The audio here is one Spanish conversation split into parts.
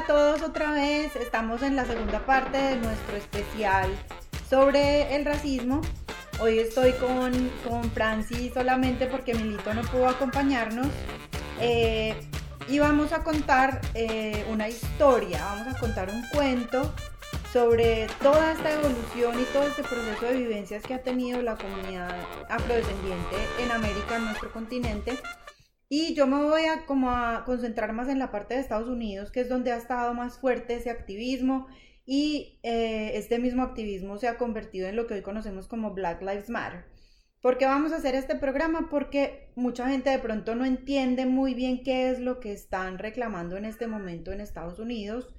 a todos otra vez. Estamos en la segunda parte de nuestro especial sobre el racismo. Hoy estoy con, con Franci solamente porque Milito no pudo acompañarnos. Eh, y vamos a contar eh, una historia, vamos a contar un cuento sobre toda esta evolución y todo este proceso de vivencias que ha tenido la comunidad afrodescendiente en América, en nuestro continente. Y yo me voy a como a concentrar más en la parte de Estados Unidos, que es donde ha estado más fuerte ese activismo y eh, este mismo activismo se ha convertido en lo que hoy conocemos como Black Lives Matter. ¿Por qué vamos a hacer este programa? Porque mucha gente de pronto no entiende muy bien qué es lo que están reclamando en este momento en Estados Unidos,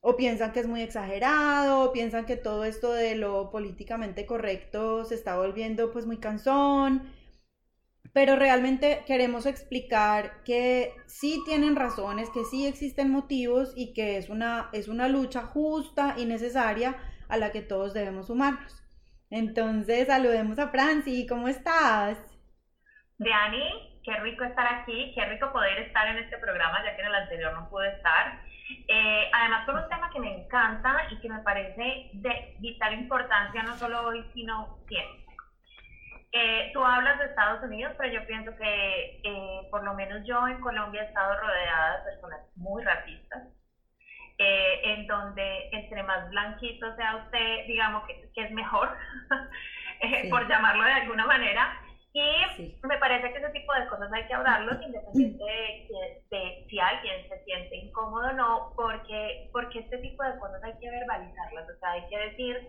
o piensan que es muy exagerado, o piensan que todo esto de lo políticamente correcto se está volviendo pues muy cansón, pero realmente queremos explicar que sí tienen razones, que sí existen motivos y que es una, es una lucha justa y necesaria a la que todos debemos sumarnos. Entonces, saludemos a Franci, ¿cómo estás? Diani, qué rico estar aquí, qué rico poder estar en este programa, ya que en el anterior no pude estar. Eh, además, con un tema que me encanta y que me parece de vital importancia, no solo hoy, sino siempre. Eh, tú hablas de Estados Unidos, pero yo pienso que eh, por lo menos yo en Colombia he estado rodeada de personas muy racistas eh, en donde entre más blanquito sea usted, digamos que, es mejor, eh, por llamarlo de alguna manera. Y me parece que ese tipo de cosas hay que hablarlos independiente de, si alguien se siente incómodo o no, porque, porque este tipo de cosas hay que verbalizarlas, o sea, hay que decir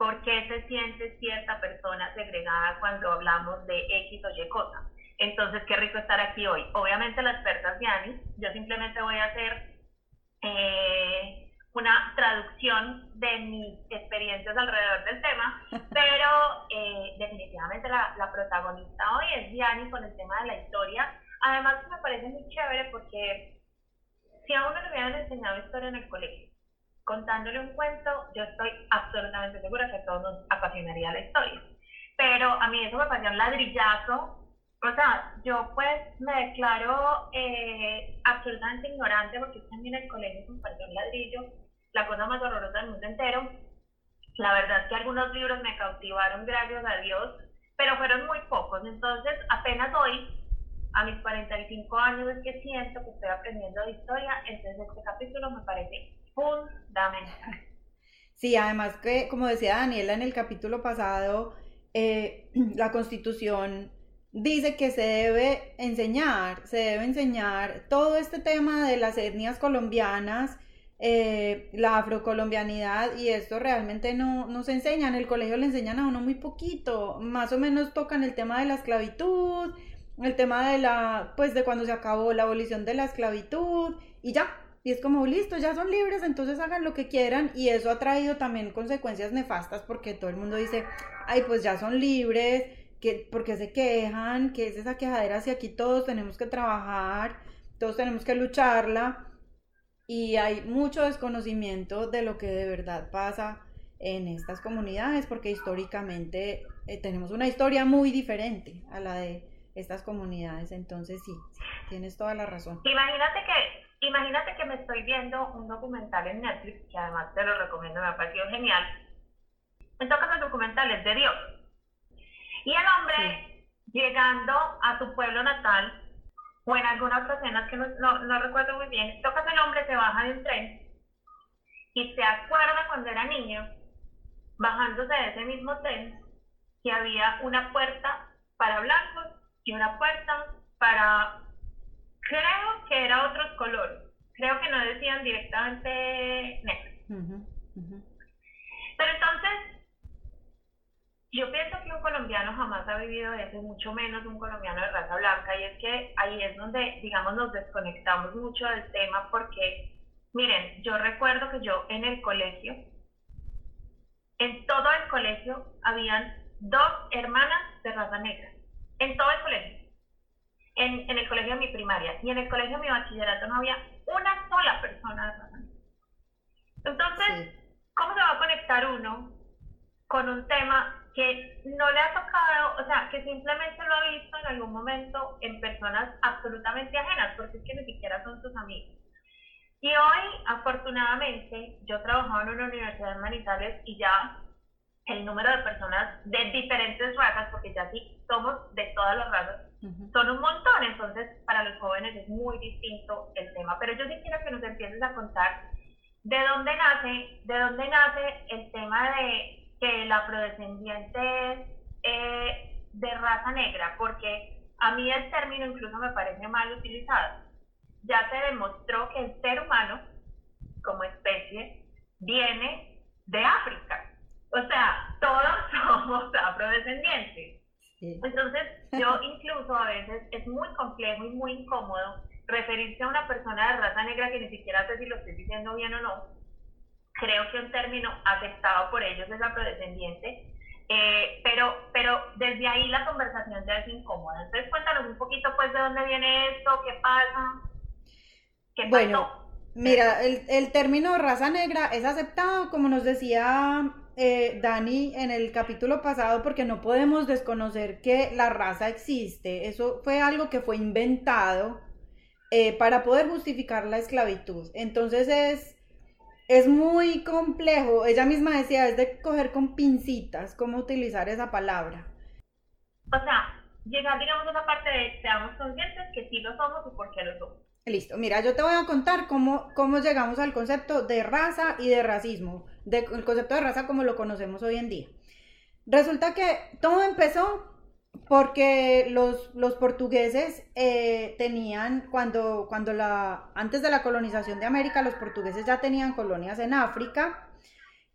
por qué se siente cierta persona segregada cuando hablamos de X o Y cosa. Entonces, qué rico estar aquí hoy. Obviamente la experta es Yanis, yo simplemente voy a hacer eh, una traducción de mis experiencias alrededor del tema, pero eh, definitivamente la, la, protagonista hoy es Diani con el tema de la historia. Además me parece muy chévere porque si a uno le hubieran enseñado historia en el colegio, contándole un cuento, yo estoy absolutamente segura que a todos nos apasionaría la historia. Pero a mí eso me pareció un ladrillazo o sea, yo pues me declaro eh, absolutamente ignorante porque también el colegio compartió un ladrillo, la cosa más horrorosa del mundo entero. La verdad es que algunos libros me cautivaron, gracias a Dios, pero fueron muy pocos. Entonces, apenas hoy, a mis 45 años, es que siento que estoy aprendiendo de historia. Entonces, este capítulo me parece fundamental. Sí, además que, como decía Daniela en el capítulo pasado, eh, la constitución dice que se debe enseñar, se debe enseñar todo este tema de las etnias colombianas, eh, la afrocolombianidad y esto realmente no, no se enseña, en el colegio le enseñan a uno muy poquito, más o menos tocan el tema de la esclavitud, el tema de la, pues de cuando se acabó la abolición de la esclavitud y ya, y es como, listo, ya son libres, entonces hagan lo que quieran. Y eso ha traído también consecuencias nefastas porque todo el mundo dice, ay, pues ya son libres, que, porque se quejan, que es esa quejadera si aquí todos tenemos que trabajar, todos tenemos que lucharla y hay mucho desconocimiento de lo que de verdad pasa en estas comunidades porque históricamente eh, tenemos una historia muy diferente a la de estas comunidades, entonces sí, tienes toda la razón. Imagínate que, imagínate que me estoy viendo un documental en Netflix, que además te lo recomiendo, me ha parecido genial. En todo caso, el documental es de Dios y el hombre, llegando a su pueblo natal, o en algunas ocasiones que no, no, recuerdo muy bien, toca que el hombre se baja de un tren y se acuerda cuando era niño, bajándose de ese mismo tren, que había una puerta para blancos y una puerta para, creo que era otros colores, creo que no decían directamente negro. Pero entonces yo pienso que un colombiano jamás ha vivido eso, mucho menos un colombiano de raza blanca, y es que ahí es donde, digamos, nos desconectamos mucho del tema porque, miren, yo recuerdo que yo en el colegio, en todo el colegio, habían dos hermanas de raza negra, en todo el colegio, en, en el colegio de mi primaria, y en el colegio de mi bachillerato no había una sola persona de. Entonces, ¿cómo se va a conectar uno con un tema que no le ha tocado, o sea, que simplemente lo ha visto en algún momento en personas absolutamente ajenas, porque es que ni siquiera son sus amigos. Y hoy, afortunadamente, yo trabajaba en una universidad de Manizales y ya el número de personas de diferentes razas, porque ya sí somos de todas las razas, son un montón. Entonces, para los jóvenes es muy distinto el tema. Pero yo sí quiero que nos empieces a contar de dónde nace, de dónde nace el tema de que la afrodescendiente es eh, de raza negra, porque a mí el término incluso me parece mal utilizado. Ya se demostró que el ser humano, como especie, viene de África. O sea, todos somos afrodescendientes. Entonces, yo incluso a veces es muy complejo y muy incómodo referirse a una persona de raza negra que ni siquiera sé si lo estoy diciendo bien o no. Creo que un término aceptado por ellos es afrodescendiente, eh, pero, pero desde ahí la conversación ya es incómoda. Entonces, cuéntanos un poquito, pues, de dónde viene esto, qué pasa, qué Bueno, mira, el, el término raza negra es aceptado, como nos decía eh, Dani en el capítulo pasado porque no podemos desconocer que la raza existe. Eso fue algo que fue inventado eh, para poder justificar la esclavitud. Entonces es, es muy complejo. Ella misma decía, es de coger con pincitas cómo utilizar esa palabra. O sea, llegar, digamos, a esa parte de seamos conscientes que sí lo somos y por qué lo somos. Listo, mira, yo te voy a contar cómo, cómo llegamos al concepto de raza y de racismo, del concepto de raza como lo conocemos hoy en día. Resulta que todo empezó porque los, los portugueses eh, tenían, cuando, cuando la, antes de la colonización de América, los portugueses ya tenían colonias en África,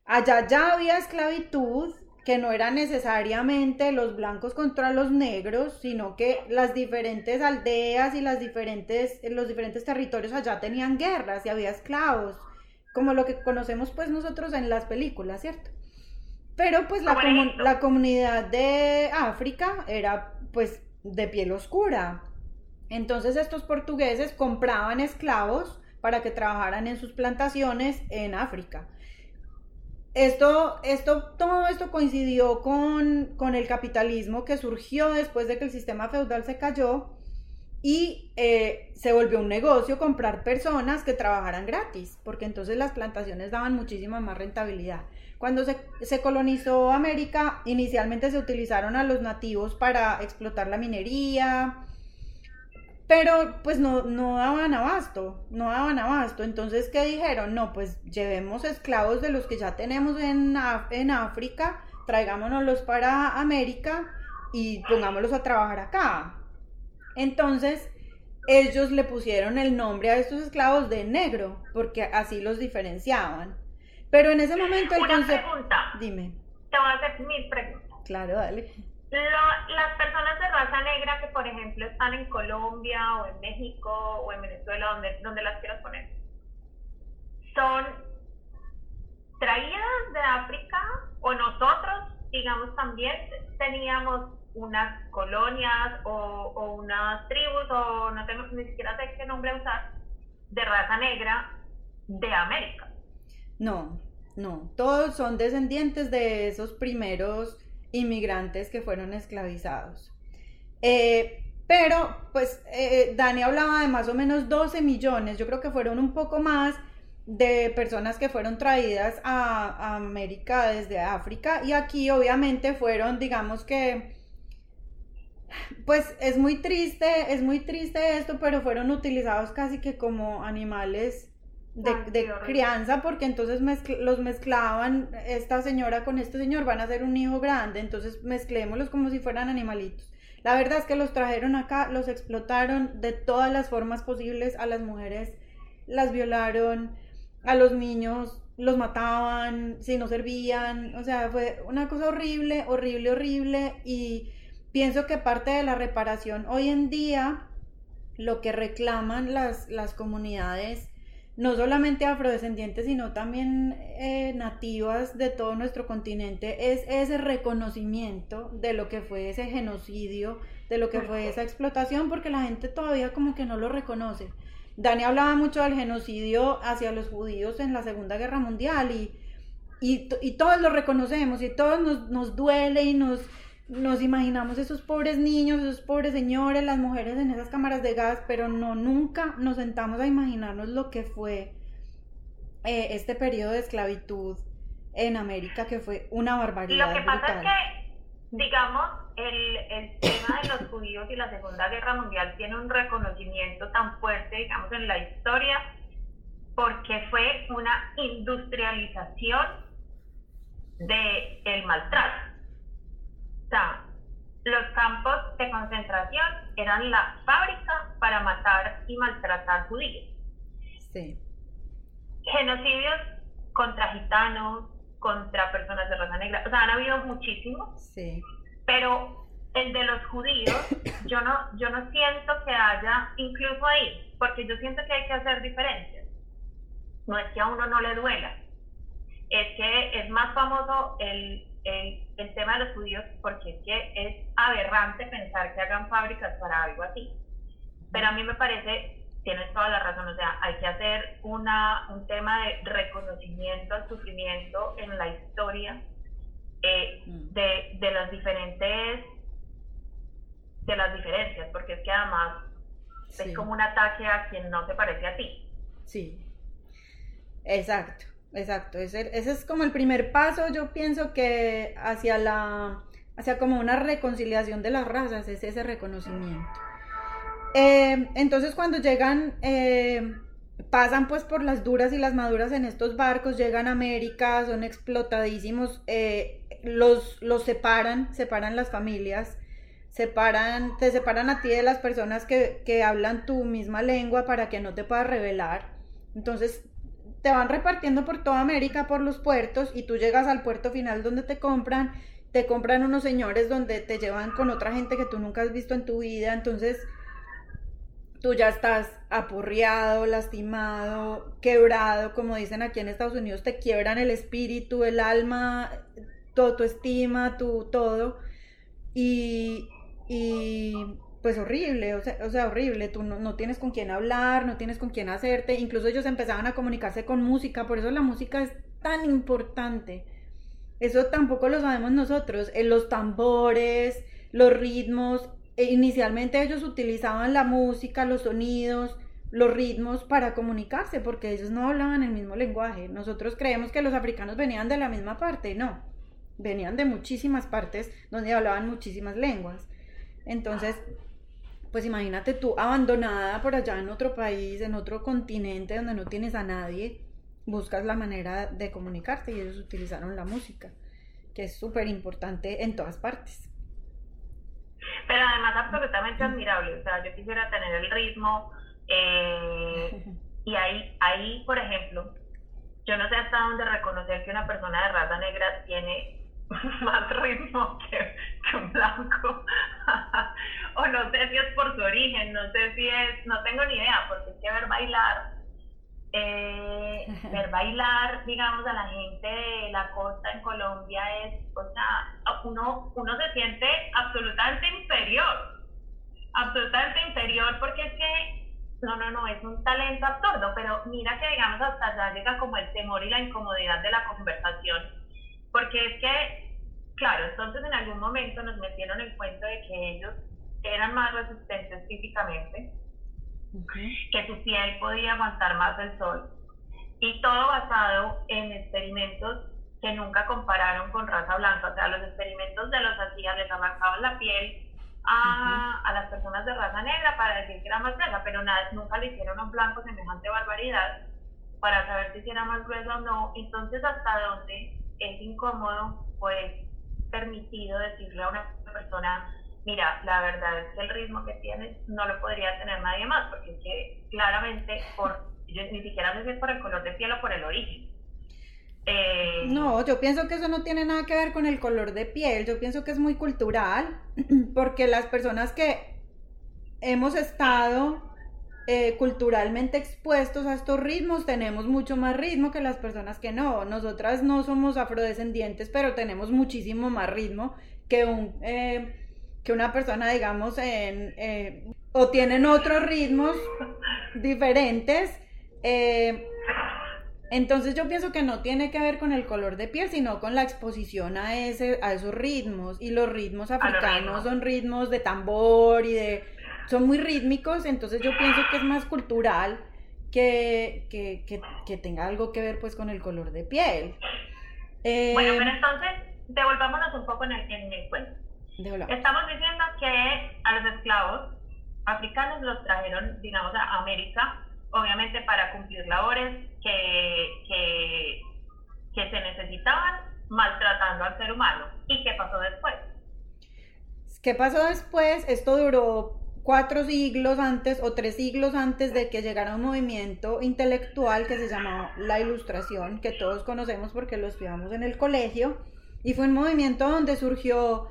allá ya había esclavitud, que no era necesariamente los blancos contra los negros, sino que las diferentes aldeas y las diferentes, los diferentes territorios allá tenían guerras y había esclavos, como lo que conocemos pues nosotros en las películas, ¿cierto? Pero pues la, la comunidad de África era pues de piel oscura. Entonces estos portugueses compraban esclavos para que trabajaran en sus plantaciones en África. Esto, esto, todo esto coincidió con, el capitalismo que surgió después de que el sistema feudal se cayó y eh, se volvió un negocio comprar personas que trabajaran gratis, porque entonces las plantaciones daban muchísima más rentabilidad. Cuando se, se, colonizó América, inicialmente se utilizaron a los nativos para explotar la minería, pero pues no, no daban abasto, no daban abasto. Entonces, ¿qué dijeron? No, pues llevemos esclavos de los que ya tenemos en, en África, traigámonos para América y pongámoslos a trabajar acá. Entonces, ellos le pusieron el nombre a estos esclavos de negro, porque así los diferenciaban. Pero en ese momento el Una pregunta. Dime. Te voy a hacer mil preguntas. Claro, dale las personas de raza negra que, por ejemplo, están en Colombia o en México o en Venezuela, donde, donde las quieras poner, son traídas de África o nosotros, digamos, también teníamos unas colonias o, unas tribus o no tengo ni siquiera sé qué nombre usar de raza negra de América. No, no, todos son descendientes de esos primeros inmigrantes que fueron esclavizados. Eh, pero, pues, eh, Dani hablaba de más o menos 12 millones, yo creo que fueron un poco más de personas que fueron traídas a, América desde África y aquí obviamente fueron, digamos que, pues es muy triste, es muy triste esto, pero fueron utilizados casi que como animales de, crianza, porque entonces los mezclaban esta señora con este señor, van a ser un hijo grande, entonces mezclémoslos como si fueran animalitos. La verdad es que los trajeron acá, los explotaron de todas las formas posibles, a las mujeres las violaron, a los niños los mataban, si no servían, o sea, fue una cosa horrible, horrible, horrible, y pienso que parte de la reparación hoy en día, lo que reclaman las, las comunidades, no solamente afrodescendientes, sino también eh, nativas de todo nuestro continente, es ese reconocimiento de lo que fue ese genocidio, de lo que fue esa explotación, porque la gente todavía como que no lo reconoce. Dani hablaba mucho del genocidio hacia los judíos en la Segunda Guerra Mundial y, y, todos lo reconocemos y todos nos, nos duele y nos, nos imaginamos esos pobres niños, esos pobres señores, las mujeres en esas cámaras de gas, pero no, nunca nos sentamos a imaginarnos lo que fue eh, este periodo de esclavitud en América, que fue una barbaridad. Lo que pasa es que, digamos, el, el tema de los judíos y la Segunda Guerra Mundial tiene un reconocimiento tan fuerte, digamos, en la historia, porque fue una industrialización del el maltrato los campos de concentración eran la fábrica para matar y maltratar judíos. Sí. Genocidios contra gitanos, contra personas de raza negra, o sea, han habido muchísimos. Sí. Pero el de los judíos, yo no, yo no siento que haya, incluso ahí, porque yo siento que hay que hacer diferencias. No es que a uno no le duela, es que es más famoso el el, el, tema de los judíos porque es que es aberrante pensar que hagan fábricas para algo así. Pero a mí me parece, tienes toda la razón, o sea, hay que hacer una, un tema de reconocimiento al sufrimiento en la historia eh, mm. de, de las diferentes de las diferencias, porque es que además es como un ataque a quien no se parece a ti. Sí, exacto. Exacto, ese, es como el primer paso, yo pienso que hacia la, hacia como una reconciliación de las razas, es ese reconocimiento. Eh, entonces cuando llegan, eh, pasan pues por las duras y las maduras en estos barcos, llegan a América, son explotadísimos, eh, los, los separan, separan las familias, separan, te separan a ti de las personas que, que hablan tu misma lengua para que no te puedas revelar. Entonces te van repartiendo por toda América, por los puertos, y tú llegas al puerto final donde te compran, te compran unos señores donde te llevan con otra gente que tú nunca has visto en tu vida, entonces tú ya estás apurriado, lastimado, quebrado, como dicen aquí en Estados Unidos, te quiebran el espíritu, el alma, todo tu estima, tu todo. Y, y pues horrible, o sea, horrible, tú no, tienes con quién hablar, no tienes con quién hacerte, incluso ellos empezaban a comunicarse con música, por eso la música es tan importante. Eso tampoco lo sabemos nosotros, en los tambores, los ritmos, e inicialmente ellos utilizaban la música, los sonidos, los ritmos para comunicarse, porque ellos no hablaban el mismo lenguaje. Nosotros creemos que los africanos venían de la misma parte, no, venían de muchísimas partes donde hablaban muchísimas lenguas. Entonces, pues imagínate tú abandonada por allá en otro país, en otro continente donde no tienes a nadie, buscas la manera de comunicarte y ellos utilizaron la música, que es súper importante en todas partes. Pero además absolutamente admirable, o sea, yo quisiera tener el ritmo eh, y ahí, ahí, por ejemplo, yo no sé hasta dónde reconocer que una persona de raza negra tiene más ritmo que, un blanco. o no sé si es por su origen, no sé si es, no tengo ni idea, porque es que ver bailar, eh, ver bailar, digamos, a la gente de la costa en Colombia es, o sea, uno, uno se siente absolutamente inferior, absolutamente inferior porque es que no, no, no, es un talento absurdo, pero mira que digamos hasta allá llega como el temor y la incomodidad de la conversación porque es que, claro, entonces en algún momento nos metieron el cuento de que ellos eran más resistentes físicamente, que su piel podía aguantar más el sol, y todo basado en experimentos que nunca compararon con raza blanca, o sea, los experimentos de los hacían, les arrancaban la piel a, a, las personas de raza negra para decir que era más gruesa, pero nada, nunca le hicieron a un blanco semejante barbaridad para saber si era más gruesa o no, entonces hasta dónde es incómodo, pues permitido decirle a una persona, mira, la verdad es que el ritmo que tienes no lo podría tener nadie más, porque es que claramente, por, ni siquiera sé si es por el color de piel o por el origen. Eh, no, yo pienso que eso no tiene nada que ver con el color de piel, yo pienso que es muy cultural, porque las personas que hemos estado eh, culturalmente expuestos a estos ritmos, tenemos mucho más ritmo que las personas que no. Nosotras no somos afrodescendientes, pero tenemos muchísimo más ritmo que un eh, que una persona, digamos, en, eh, o tienen otros ritmos diferentes. Entonces yo pienso que no tiene que ver con el color de piel, sino con la exposición a, ese, a esos ritmos. Y los ritmos africanos son ritmos de tambor y de... son muy rítmicos, entonces yo pienso que es más cultural que, que, que, tenga algo que ver pues con el color de piel. bueno, pero entonces devolvámonos un poco en el, en el cuento. Estamos diciendo que a los esclavos africanos los trajeron, digamos, a América obviamente para cumplir labores que, que, que se necesitaban, maltratando al ser humano. ¿Y qué pasó después? ¿Qué pasó después? Esto duró cuatro siglos antes o tres siglos antes de que llegara un movimiento intelectual que se llamó la Ilustración, que todos conocemos porque lo estudiamos en el colegio, y fue un movimiento donde surgió,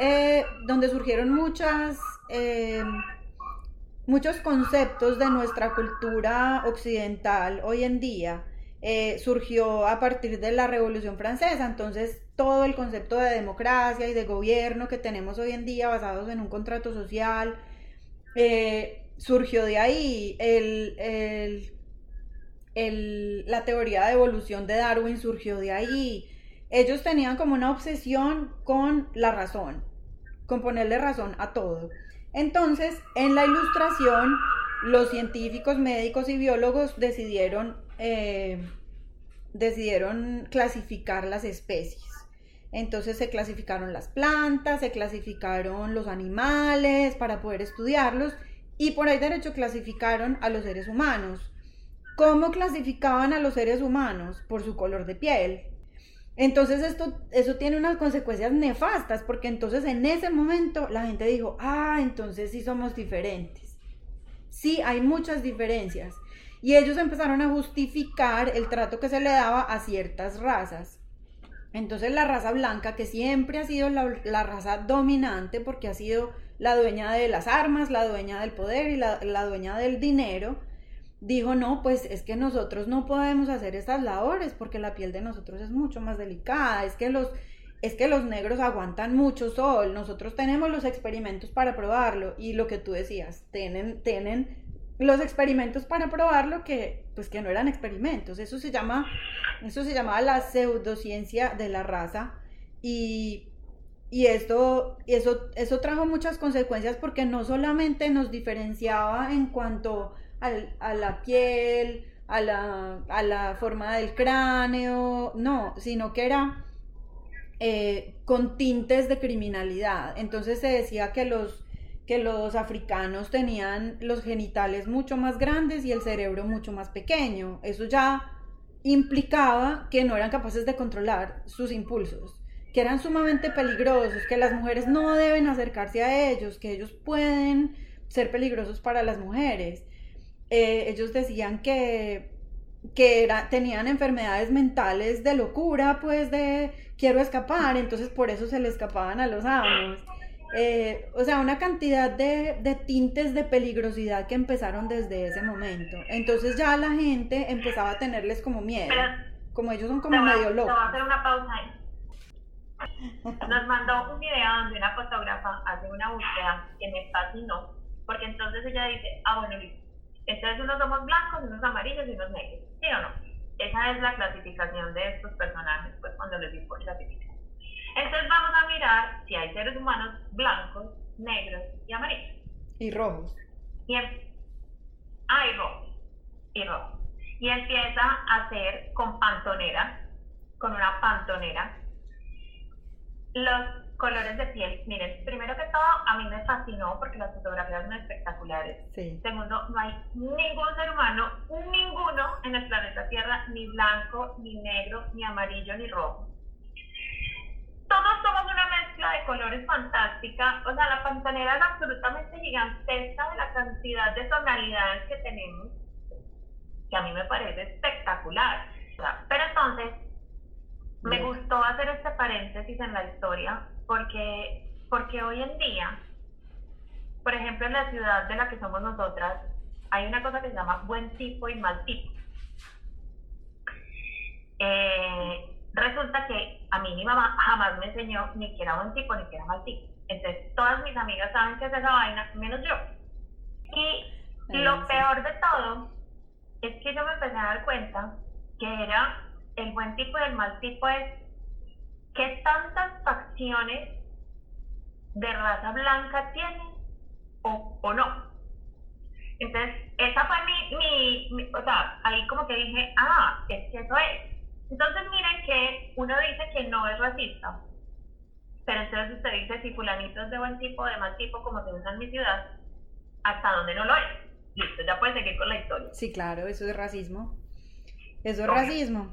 eh, donde surgieron muchas eh, muchos conceptos de nuestra cultura occidental hoy en día eh, surgió a partir de la Revolución Francesa. Entonces, todo el concepto de democracia y de gobierno que tenemos hoy en día basados en un contrato social eh, surgió de ahí. la teoría de evolución de Darwin surgió de ahí. Ellos tenían como una obsesión con la razón, con ponerle razón a todo. Entonces, en la ilustración, los científicos, médicos y biólogos decidieron, eh, decidieron clasificar las especies. Entonces se clasificaron las plantas, se clasificaron los animales para poder estudiarlos y por ahí derecho clasificaron a los seres humanos. ¿Cómo clasificaban a los seres humanos? Por su color de piel. Entonces esto, eso tiene unas consecuencias nefastas, porque entonces en ese momento la gente dijo, ah, entonces sí somos diferentes. Sí, hay muchas diferencias. Y ellos empezaron a justificar el trato que se le daba a ciertas razas. Entonces la raza blanca, que siempre ha sido la, raza dominante, porque ha sido la dueña de las armas, la dueña del poder y la, dueña del dinero, dijo, no, pues es que nosotros no podemos hacer estas labores porque la piel de nosotros es mucho más delicada, es que los, es que los negros aguantan mucho sol, nosotros tenemos los experimentos para probarlo y lo que tú decías, tienen, tienen los experimentos para probarlo que pues que no eran experimentos, eso se llama, eso se llamaba la pseudociencia de la raza y y esto, eso, eso trajo muchas consecuencias porque no solamente nos diferenciaba en cuanto a la piel, a la, forma del cráneo, no, sino que era eh, con tintes de criminalidad. Entonces se decía que los, que los africanos tenían los genitales mucho más grandes y el cerebro mucho más pequeño. Eso ya implicaba que no eran capaces de controlar sus impulsos, que eran sumamente peligrosos, que las mujeres no deben acercarse a ellos, que ellos pueden ser peligrosos para las mujeres. Eh, ellos decían que, que tenían enfermedades mentales de locura, pues de quiero escapar, entonces por eso se le escapaban a los amos. Eh, o sea, una cantidad de, de, tintes de peligrosidad que empezaron desde ese momento. Entonces ya la gente empezaba a tenerles como miedo, como ellos son como medio locos. a hacer una pausa ahí. Nos mandó un video donde una fotógrafa hace una búsqueda que me fascinó, porque entonces ella dice, ah, bueno, entonces unos somos blancos, unos amarillos y unos negros, ¿sí o no? Esa es la clasificación de estos personajes, pues cuando les digo clasificación. Mirar si hay seres humanos blancos, negros y amarillos. Y rojos. Y em, ah, y rojos. Y rojos. Y empieza a hacer con pantonera, con una pantonera, los colores de piel, miren, primero que todo, a mí me fascinó porque las fotografías son espectaculares. Segundo, no hay ningún ser humano, ninguno en el planeta Tierra, ni blanco, ni negro, ni amarillo, ni rojo. Todos somos una mezcla de colores fantástica. O sea, la pantanera es absolutamente gigantesca de la cantidad de tonalidades que tenemos, que a mí me parece espectacular. pero entonces, me gustó hacer este paréntesis en la historia porque, porque hoy en día, por ejemplo, en la ciudad de la que somos nosotras, hay una cosa que se llama buen tipo y mal tipo. Eh, resulta que a mí mi mamá jamás me enseñó ni que era buen tipo ni que era mal tipo. Entonces todas mis amigas saben que es esa vaina, menos yo. Y lo peor de todo es que yo me empecé a dar cuenta que era el buen tipo y el mal tipo es qué tantas facciones de raza blanca tienen o, o no. Entonces, esa fue mi, mi, o sea, ahí como que dije, ah, es que eso es. Entonces, miren que uno dice que no es racista, pero entonces usted dice si fulanito es de buen tipo, de mal tipo, como se usa en mi ciudad, hasta donde no lo es. Listo, ya puede seguir con la historia. Sí, claro, eso es racismo. Eso es racismo.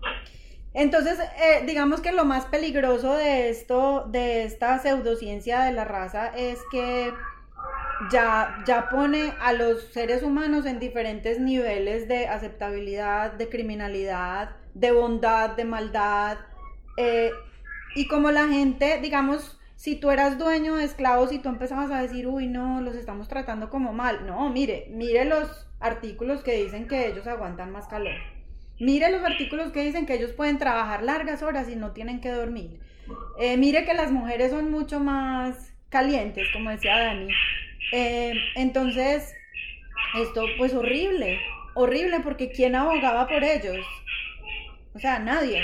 Entonces, eh, digamos que lo más peligroso de esto, de esta pseudociencia de la raza, es que ya, ya pone a los seres humanos en diferentes niveles de aceptabilidad, de criminalidad, de bondad, de maldad. Eh, y como la gente, digamos, si tú eras dueño de esclavos y tú empezabas a decir, uy, no, los estamos tratando como mal. No, mire, mire los artículos que dicen que ellos aguantan más calor. Mire los artículos que dicen que ellos pueden trabajar largas horas y no tienen que dormir. Eh, mire que las mujeres son mucho más calientes, como decía Dani. Eh, entonces, esto pues horrible, horrible porque ¿quién abogaba por ellos? O sea, nadie,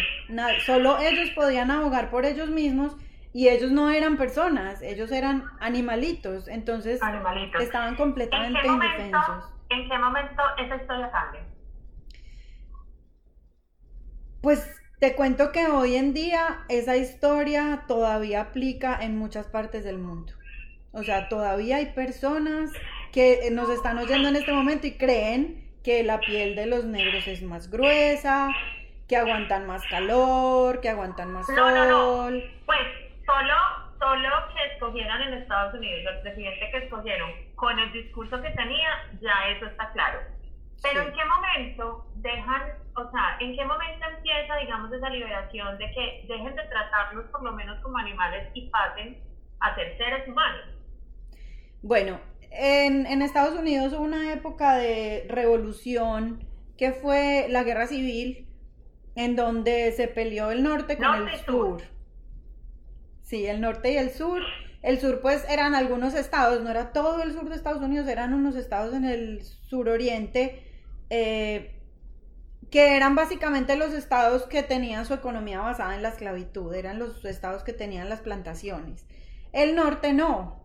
solo ellos podían abogar por ellos mismos y ellos no eran personas, ellos eran animalitos, entonces estaban completamente indefensos. ¿En qué momento esa historia cambia? Pues te cuento que hoy en día esa historia todavía aplica en muchas partes del mundo. O sea, todavía hay personas que nos están oyendo en este momento y creen que la piel de los negros es más gruesa, que aguantan más calor, que aguantan más sol. No, no. Pues solo, solo que escogieran en Estados Unidos, el presidente que escogieron, con el discurso que tenía, ya eso está claro. Pero ¿en qué momento dejan, o sea, en qué momento empieza, digamos, esa liberación de que dejen de tratarlos por lo menos como animales y pasen a ser seres humanos? Bueno, en, en Estados Unidos hubo una época de revolución que fue la guerra civil, en donde se peleó el norte con el sur. Sí, el norte y el sur. El sur, pues, eran algunos estados, no era todo el sur de Estados Unidos, eran unos estados en el suroriente eh, que eran básicamente los estados que tenían su economía basada en la esclavitud, eran los estados que tenían las plantaciones. El norte no.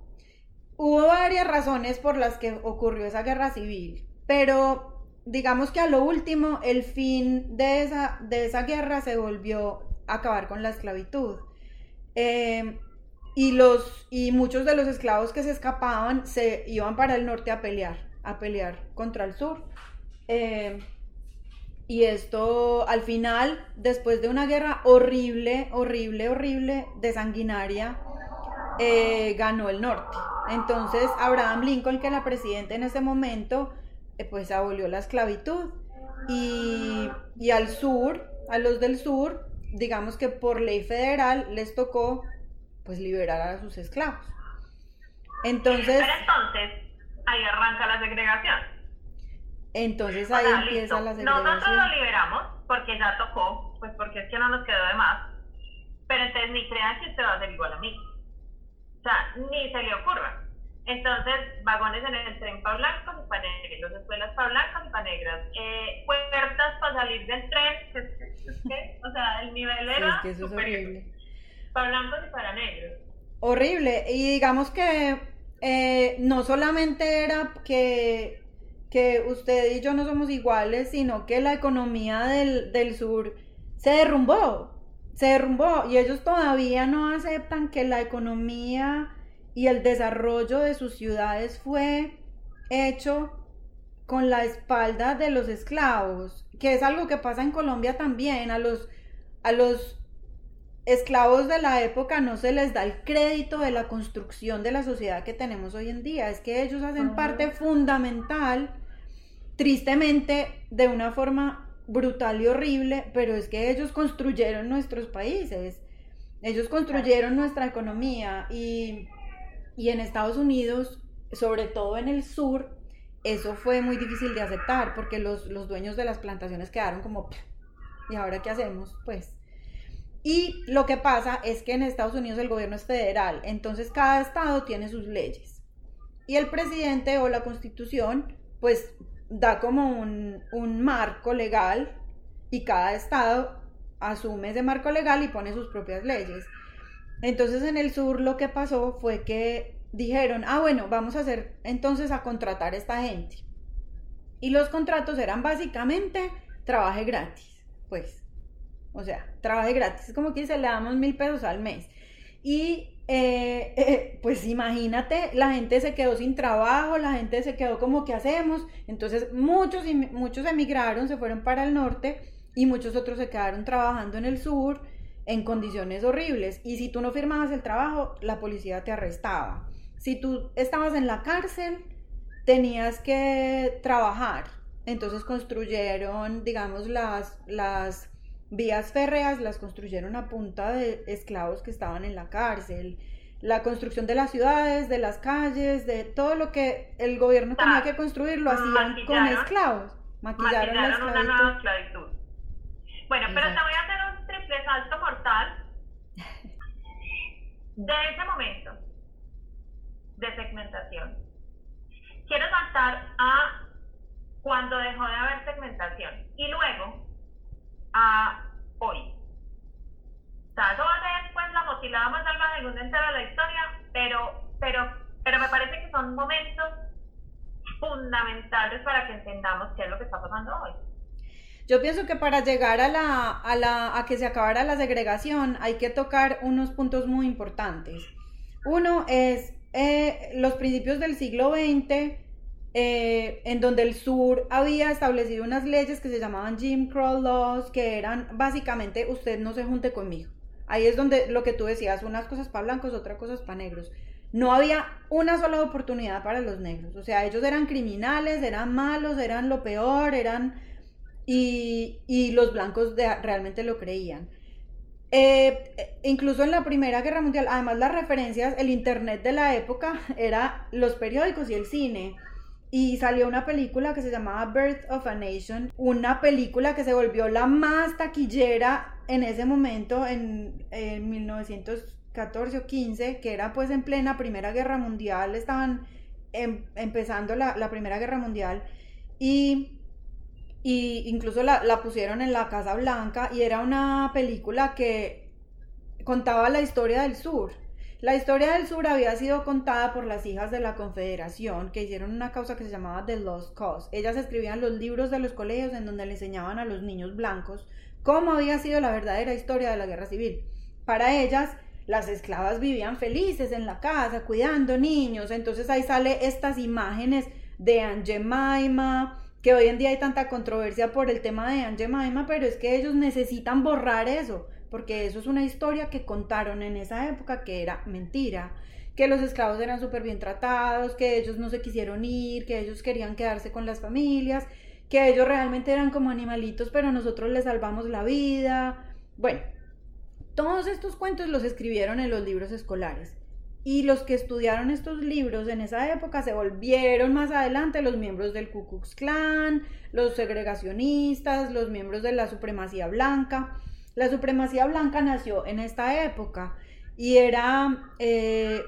Hubo varias razones por las que ocurrió esa guerra civil, pero digamos que a lo último el fin de esa, de esa guerra se volvió a acabar con la esclavitud. Eh, y, los, y muchos de los esclavos que se escapaban se iban para el norte a pelear, a pelear contra el sur. Eh, y esto al final, después de una guerra horrible, horrible, horrible, de sanguinaria, eh, ganó el norte. Entonces Abraham Lincoln, que era presidente en ese momento, pues abolió la esclavitud. Y, y al sur, a los del sur, digamos que por ley federal les tocó pues liberar a sus esclavos. Entonces... Pero entonces, ahí arranca la segregación. Entonces ahí empieza la segregación. Nosotros lo liberamos porque ya tocó, pues porque es que no nos quedó de más. Pero entonces ni crean que usted va a ser igual a mí. O sea, ni se le ocurra. Entonces, vagones en el tren para blancos y para negros, escuelas para blancos y para negras, eh, puertas para salir del tren, o sea, el nivel era es que eso es horrible. para blancos y para negros. Horrible, y digamos que eh, no solamente era que que usted y yo no somos iguales, sino que la economía del, sur se derrumbó, se derrumbó y ellos todavía no aceptan que la economía y el desarrollo de sus ciudades fue hecho con la espalda de los esclavos, que es algo que pasa en Colombia también, a los, a los esclavos de la época no se les da el crédito de la construcción de la sociedad que tenemos hoy en día, es que ellos hacen parte fundamental tristemente de una forma brutal y horrible, pero es que ellos construyeron nuestros países, ellos construyeron nuestra economía y, en Estados Unidos, sobre todo en el sur, eso fue muy difícil de aceptar porque los, los dueños de las plantaciones quedaron como, ¿y ahora qué hacemos? Pues... Y lo que pasa es que en Estados Unidos el gobierno es federal, entonces cada estado tiene sus leyes. Y el presidente o la constitución, pues da como un, marco legal y cada estado asume ese marco legal y pone sus propias leyes. Entonces en el sur lo que pasó fue que dijeron, ah, bueno, vamos a hacer entonces a contratar a esta gente. Y los contratos eran básicamente trabaje gratis, pues. O sea, trabaje gratis, como que se le damos mil pesos al mes. Y eh, eh, pues imagínate, la gente se quedó sin trabajo, la gente se quedó como, ¿qué hacemos? Entonces muchos, muchos emigraron, se fueron para el norte y muchos otros se quedaron trabajando en el sur en condiciones horribles. Y si tú no firmabas el trabajo, la policía te arrestaba. Si tú estabas en la cárcel, tenías que trabajar. Entonces construyeron, digamos, las, las vías férreas, las construyeron a punta de esclavos que estaban en la cárcel. La construcción de las ciudades, de las calles, de todo lo que el gobierno tenía que construir, lo hacían con esclavos. Maquillaron, la una nueva esclavitud. Bueno, pero te voy a hacer un salto mortal. De ese momento de segmentación. Quiero saltar a cuando dejó de haber segmentación y luego a hoy. O eso va a ser después la motilada más salvaje del mundo entero de la historia, pero, pero, pero me parece que son momentos fundamentales para que entendamos qué es lo que está pasando hoy. Yo pienso que para llegar a, la, a, la, a que se acabara la segregación hay que tocar unos puntos muy importantes. Uno es eh, los principios del siglo XX, eh, en donde el sur había establecido unas leyes que se llamaban Jim Crow Laws, que eran básicamente usted no se junte conmigo. Ahí es donde lo que tú decías, unas cosas para blancos, otras cosas para negros. No había una sola oportunidad para los negros. O sea, ellos eran criminales, eran malos, eran lo peor, eran... Y, los blancos realmente lo creían. Eh, incluso en la Primera Guerra Mundial, además las referencias, el Internet de la época era los periódicos y el cine. Y salió una película que se llamaba Birth of a Nation, una película que se volvió la más taquillera en ese momento, en, 1914 o 15, que era pues en plena Primera Guerra Mundial, estaban em, empezando la, la Primera Guerra Mundial. Y y incluso la, pusieron en la Casa Blanca y era una película que contaba la historia del sur. La historia del sur había sido contada por las hijas de la Confederación que hicieron una causa que se llamaba The Lost Cause. Ellas escribían los libros de los colegios en donde le enseñaban a los niños blancos cómo había sido la verdadera historia de la guerra civil. Para ellas, las esclavas vivían felices en la casa, cuidando niños. Entonces ahí sale estas imágenes de Aunt Jemima, que hoy en día hay tanta controversia por el tema de Aunt Jemima, pero es que ellos necesitan borrar eso, porque eso es una historia que contaron en esa época que era mentira, que los esclavos eran súper bien tratados, que ellos no se quisieron ir, que ellos querían quedarse con las familias, que ellos realmente eran como animalitos, pero nosotros les salvamos la vida. Bueno, todos estos cuentos los escribieron en los libros escolares. Y los que estudiaron estos libros en esa época se volvieron más adelante los miembros del Ku Klux Klan, los segregacionistas, los miembros de la supremacía blanca. La supremacía blanca nació en esta época y era eh,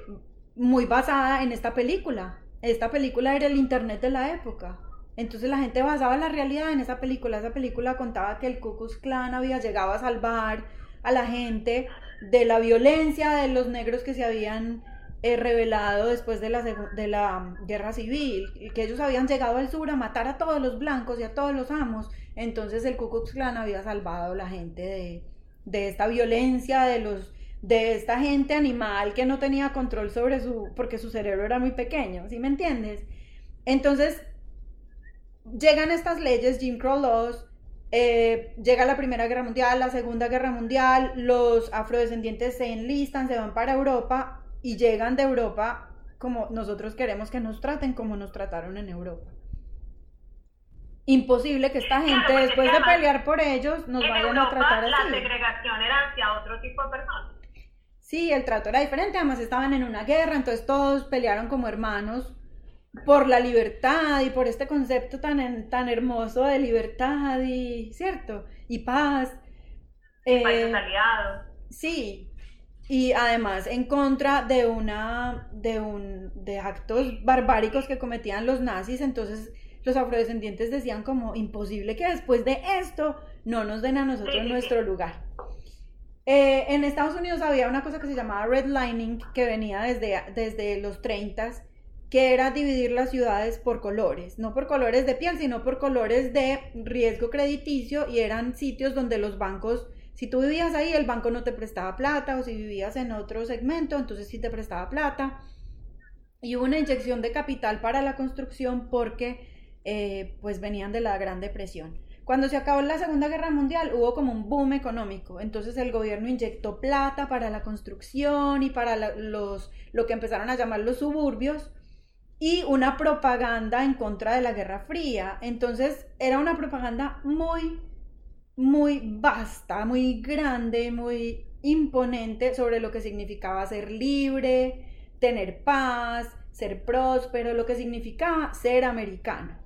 muy basada en esta película. Esta película era el Internet de la época. Entonces la gente basaba la realidad en esa película. Esa película contaba que el Ku Klux Klan había llegado a salvar a la gente de la violencia de los negros que se habían eh, revelado después de la, de la guerra civil, que ellos habían llegado al sur a matar a todos los blancos y a todos los amos, entonces el Ku Klux Klan había salvado a la gente de, de esta violencia, de los de esta gente animal que no tenía control sobre su, porque su cerebro era muy pequeño, ¿sí me entiendes? Entonces, llegan estas leyes, Jim Crow Laws, eh, llega la Primera Guerra Mundial, la Segunda Guerra Mundial, los afrodescendientes se enlistan, se van para Europa y llegan de Europa como nosotros queremos que nos traten, como nos trataron en Europa. Imposible que esta gente, después de pelear por ellos, nos vayan a tratar así. La segregación era hacia otro tipo de personas. Sí, el trato era diferente, además estaban en una guerra, entonces todos pelearon como hermanos por la libertad y por este concepto tan, tan hermoso de libertad y, ¿cierto? Y paz. Eh, aliados. Sí, y además en contra de una, de un, de actos barbáricos que cometían los nazis, entonces los afrodescendientes decían como imposible que después de esto no nos den a nosotros nuestro lugar. Eh, en Estados Unidos había una cosa que se llamaba redlining, que venía desde, desde los 30 que era dividir las ciudades por colores, no por colores de piel, sino por colores de riesgo crediticio y eran sitios donde los bancos, si tú vivías ahí, el banco no te prestaba plata o si vivías en otro segmento, entonces sí te prestaba plata. Y hubo una inyección de capital para la construcción porque eh, pues venían de la Gran Depresión. Cuando se acabó la Segunda Guerra Mundial hubo como un boom económico, entonces el gobierno inyectó plata para la construcción y para los, lo que empezaron a llamar los suburbios y una propaganda en contra de la Guerra Fría. Entonces era una propaganda muy, muy vasta, muy grande, muy imponente sobre lo que significaba ser libre, tener paz, ser próspero, lo que significaba ser americano.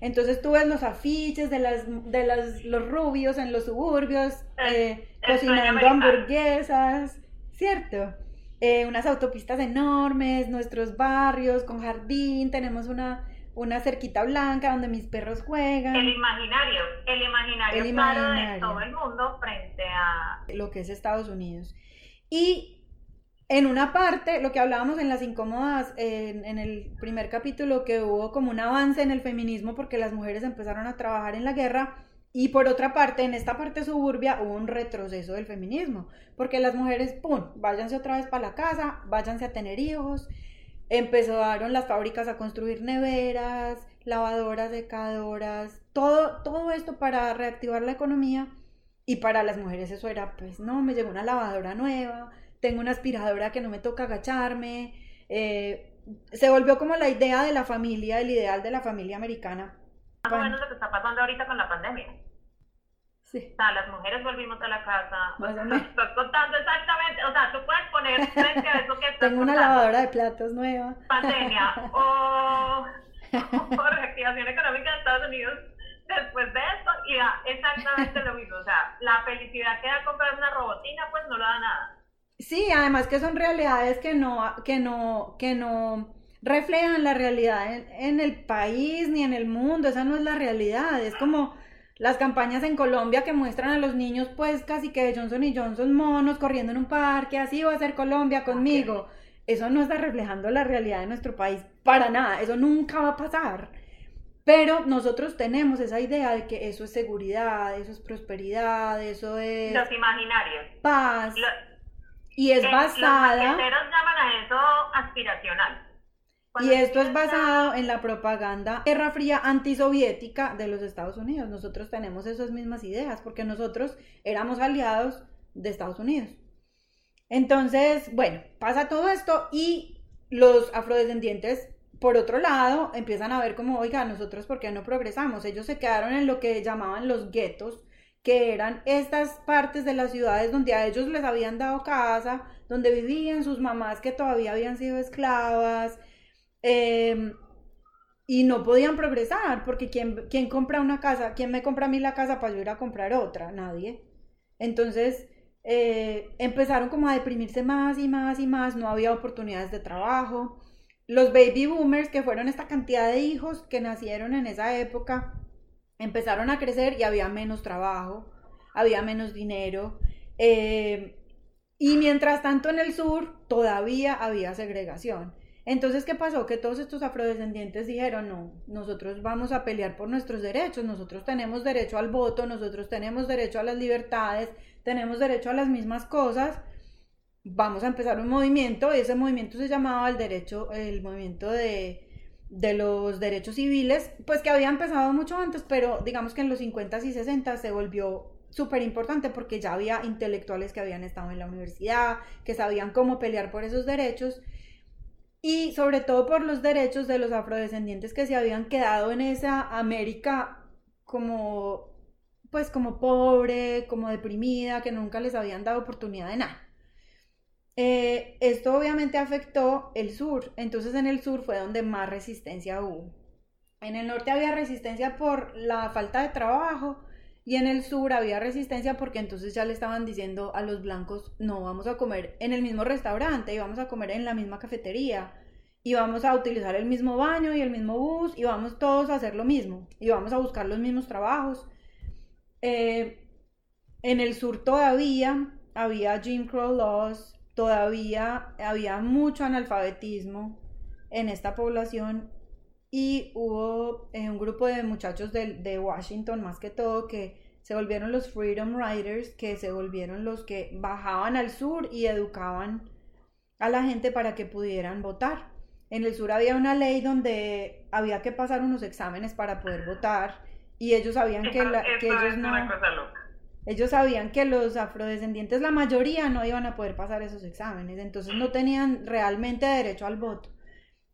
Entonces tú ves los afiches de, las, de los rubios en los suburbios, eh, cocinando hamburguesas, ¿cierto? Eh, unas autopistas enormes, nuestros barrios con jardín, tenemos una, una cerquita blanca donde mis perros juegan. El imaginario, el imaginario, el imaginario. de todo el mundo frente a lo que es Estados Unidos. Y en una parte, lo que hablábamos en las incómodas, en, en, el primer capítulo, que hubo como un avance en el feminismo porque las mujeres empezaron a trabajar en la guerra, y por otra parte, en esta parte suburbia hubo un retroceso del feminismo, porque las mujeres, ¡pum!, váyanse otra vez para la casa, váyanse a tener hijos, empezaron las fábricas a construir neveras, lavadoras, secadoras, todo, todo esto para reactivar la economía, y para las mujeres eso era, pues no, me llegó una lavadora nueva, tengo una aspiradora que no me toca agacharme, eh, se volvió como la idea de la familia, el ideal de la familia americana. Más o menos lo que está pasando ahorita con la pandemia. Sí. O sea, las mujeres volvimos a la casa. Más o menos. Estás contando exactamente. O sea, tú puedes poner frente a eso que estás Tengo una lavadora de platos nueva. Pandemia o, o reactivación económica de Estados Unidos después de esto y da exactamente lo mismo. O sea, la felicidad que da comprar una robotina, pues no lo da nada. Sí, además que son realidades que no, que no, que no reflejan la realidad en, en el país ni en el mundo. Esa no es la realidad. Es como las campañas en Colombia que muestran a los niños pues casi que de Johnson y Johnson monos corriendo en un parque, así va a ser Colombia conmigo. Eso no está reflejando la realidad de nuestro país para nada, eso nunca va a pasar. Pero nosotros tenemos esa idea de que eso es seguridad, eso es prosperidad, eso es... Los imaginarios. Paz. y es basada... Los llaman a eso aspiracional. Y esto es basado en la propaganda Guerra Fría antisoviética de los Estados Unidos. Nosotros tenemos esas mismas ideas porque nosotros éramos aliados de Estados Unidos. Entonces, bueno, pasa todo esto y los afrodescendientes, por otro lado, empiezan a ver como, oiga, nosotros por qué no progresamos. Ellos se quedaron en lo que llamaban los guetos, que eran estas partes de las ciudades donde a ellos les habían dado casa, donde vivían sus mamás que todavía habían sido esclavas, Em, y no podían progresar, porque ¿quién, ¿quién, compra una casa? ¿Quién me compra a mí la casa para yo ir a comprar otra? Nadie. Entonces eh, empezaron como a deprimirse más y más y más, no había oportunidades de trabajo. Los baby boomers, que fueron esta cantidad de hijos que nacieron en esa época, empezaron a crecer y había menos trabajo, había menos dinero. Eh, y mientras tanto en el sur todavía había segregación. Entonces, ¿qué pasó? Que todos estos afrodescendientes dijeron, no, nosotros vamos a pelear por nuestros derechos, nosotros tenemos derecho al voto, nosotros tenemos derecho a las libertades, tenemos derecho a las mismas cosas, vamos a empezar un movimiento, y ese movimiento se llamaba el derecho, el movimiento de, de los derechos civiles, pues que había empezado mucho antes, pero digamos que en los 50 y 60 se volvió súper importante porque ya había intelectuales que habían estado en la universidad, que sabían cómo pelear por esos derechos y sobre todo por los derechos de los afrodescendientes que se habían quedado en esa América como pues como pobre, como deprimida, que nunca les habían dado oportunidad de nada. Eh, esto obviamente afectó el sur, entonces en el sur fue donde más resistencia hubo. En el norte había resistencia por la falta de trabajo y en el sur había resistencia porque entonces ya le estaban diciendo a los blancos, no vamos a comer en el mismo restaurante y vamos a comer en la misma cafetería y vamos a utilizar el mismo baño y el mismo bus y vamos todos a hacer lo mismo y vamos a buscar los mismos trabajos. Eh, en el sur todavía había Jim Crow laws, todavía había mucho analfabetismo en esta población y hubo eh, un grupo de muchachos de, de, Washington más que todo que se volvieron los Freedom Riders, que se volvieron los que bajaban al sur y educaban a la gente para que pudieran votar. En el sur había una ley donde había que pasar unos exámenes para poder votar y ellos sabían que, que ellos no... Ellos sabían que los afrodescendientes, la mayoría, no iban a poder pasar esos exámenes, entonces no tenían realmente derecho al voto.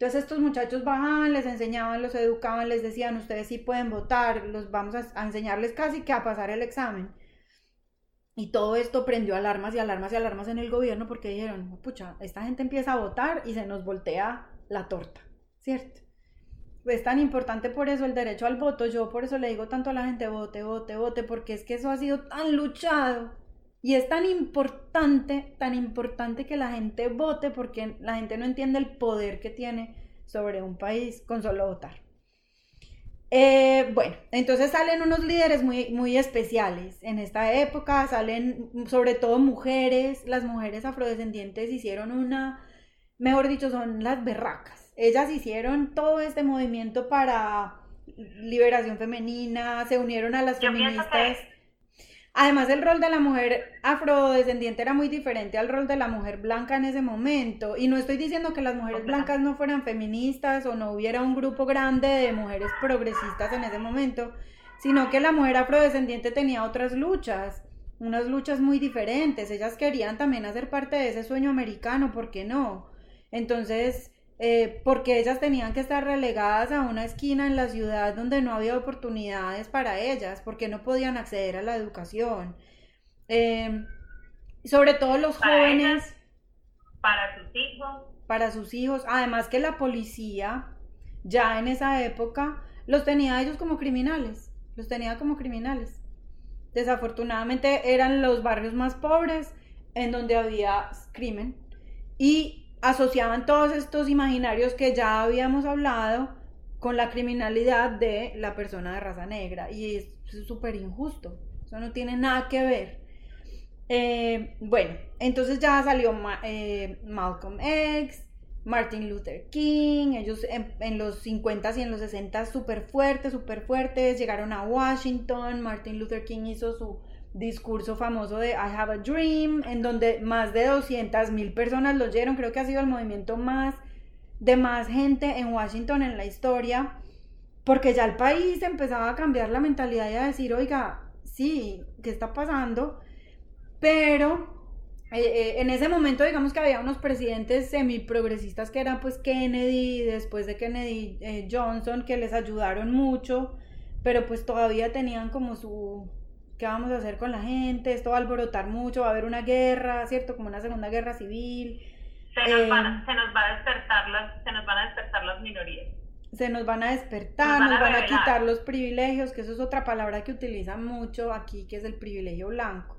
Entonces estos muchachos bajaban, les enseñaban, los educaban, les decían, ustedes sí pueden votar, los vamos a, enseñarles casi que a pasar el examen. Y todo esto prendió alarmas y alarmas y alarmas en el gobierno porque dijeron, pucha, esta gente empieza a votar y se nos voltea la torta, ¿cierto? es tan importante por eso el derecho al voto. Yo por eso le digo tanto a la gente, vote, vote, vote, porque es que eso ha sido tan luchado. Y es tan importante, tan importante que la gente vote porque la gente no entiende el poder que tiene sobre un país con solo votar. Eh, bueno, entonces salen unos líderes muy, muy especiales. En esta época salen sobre todo mujeres. Las mujeres afrodescendientes hicieron una, mejor dicho, son las berracas ellas hicieron todo este movimiento para liberación femenina, se unieron a las feministas. Además, el rol de la mujer afrodescendiente era muy diferente al rol de la mujer blanca en ese momento. Y no estoy diciendo que las mujeres blancas no fueran feministas o no hubiera un grupo grande de mujeres progresistas en ese momento, sino que la mujer afrodescendiente tenía otras luchas, unas luchas muy diferentes. Ellas querían también hacer parte de ese sueño americano, ¿por qué no? Entonces, eh, porque ellas tenían que estar relegadas a una esquina en la ciudad donde no había oportunidades para ellas, porque no podían acceder a la educación. Em, sobre todo los jóvenes. para sus hijos. Para sus hijos. Además que la policía, ya en esa época, los tenía ellos como criminales. Los tenía como criminales. Desafortunadamente eran los barrios más pobres en donde había crimen. Y asociaban todos estos imaginarios que ya habíamos hablado con la criminalidad de la persona de raza negra y es súper injusto, eso no tiene nada que ver. Eh, bueno, entonces ya salió eh, Malcolm X, Martin Luther King, ellos en, en los 50 y en los 60 súper fuertes, súper fuertes, llegaron a Washington, Martin Luther King hizo su discurso famoso de I Have a Dream, en donde más de 200 mil personas lo oyeron. Creo que ha sido el movimiento más de más gente en Washington en la historia, porque ya el país empezaba a cambiar la mentalidad y a decir, oiga, sí, ¿qué está pasando? Pero eh, eh, en ese momento digamos que había unos presidentes semiprogresistas que eran pues Kennedy, después de Kennedy eh, Johnson, que les ayudaron mucho, pero pues todavía tenían como su ¿qué vamos a hacer con la gente? Esto va a alborotar mucho, va a haber una guerra, ¿cierto? Como una segunda guerra civil. Se nos, van, se nos, va a despertar las, se nos van a despertar las minorías. Se nos van a despertar, nos van, a, quitar los privilegios, que eso es otra palabra que utilizan mucho aquí, que es el privilegio blanco.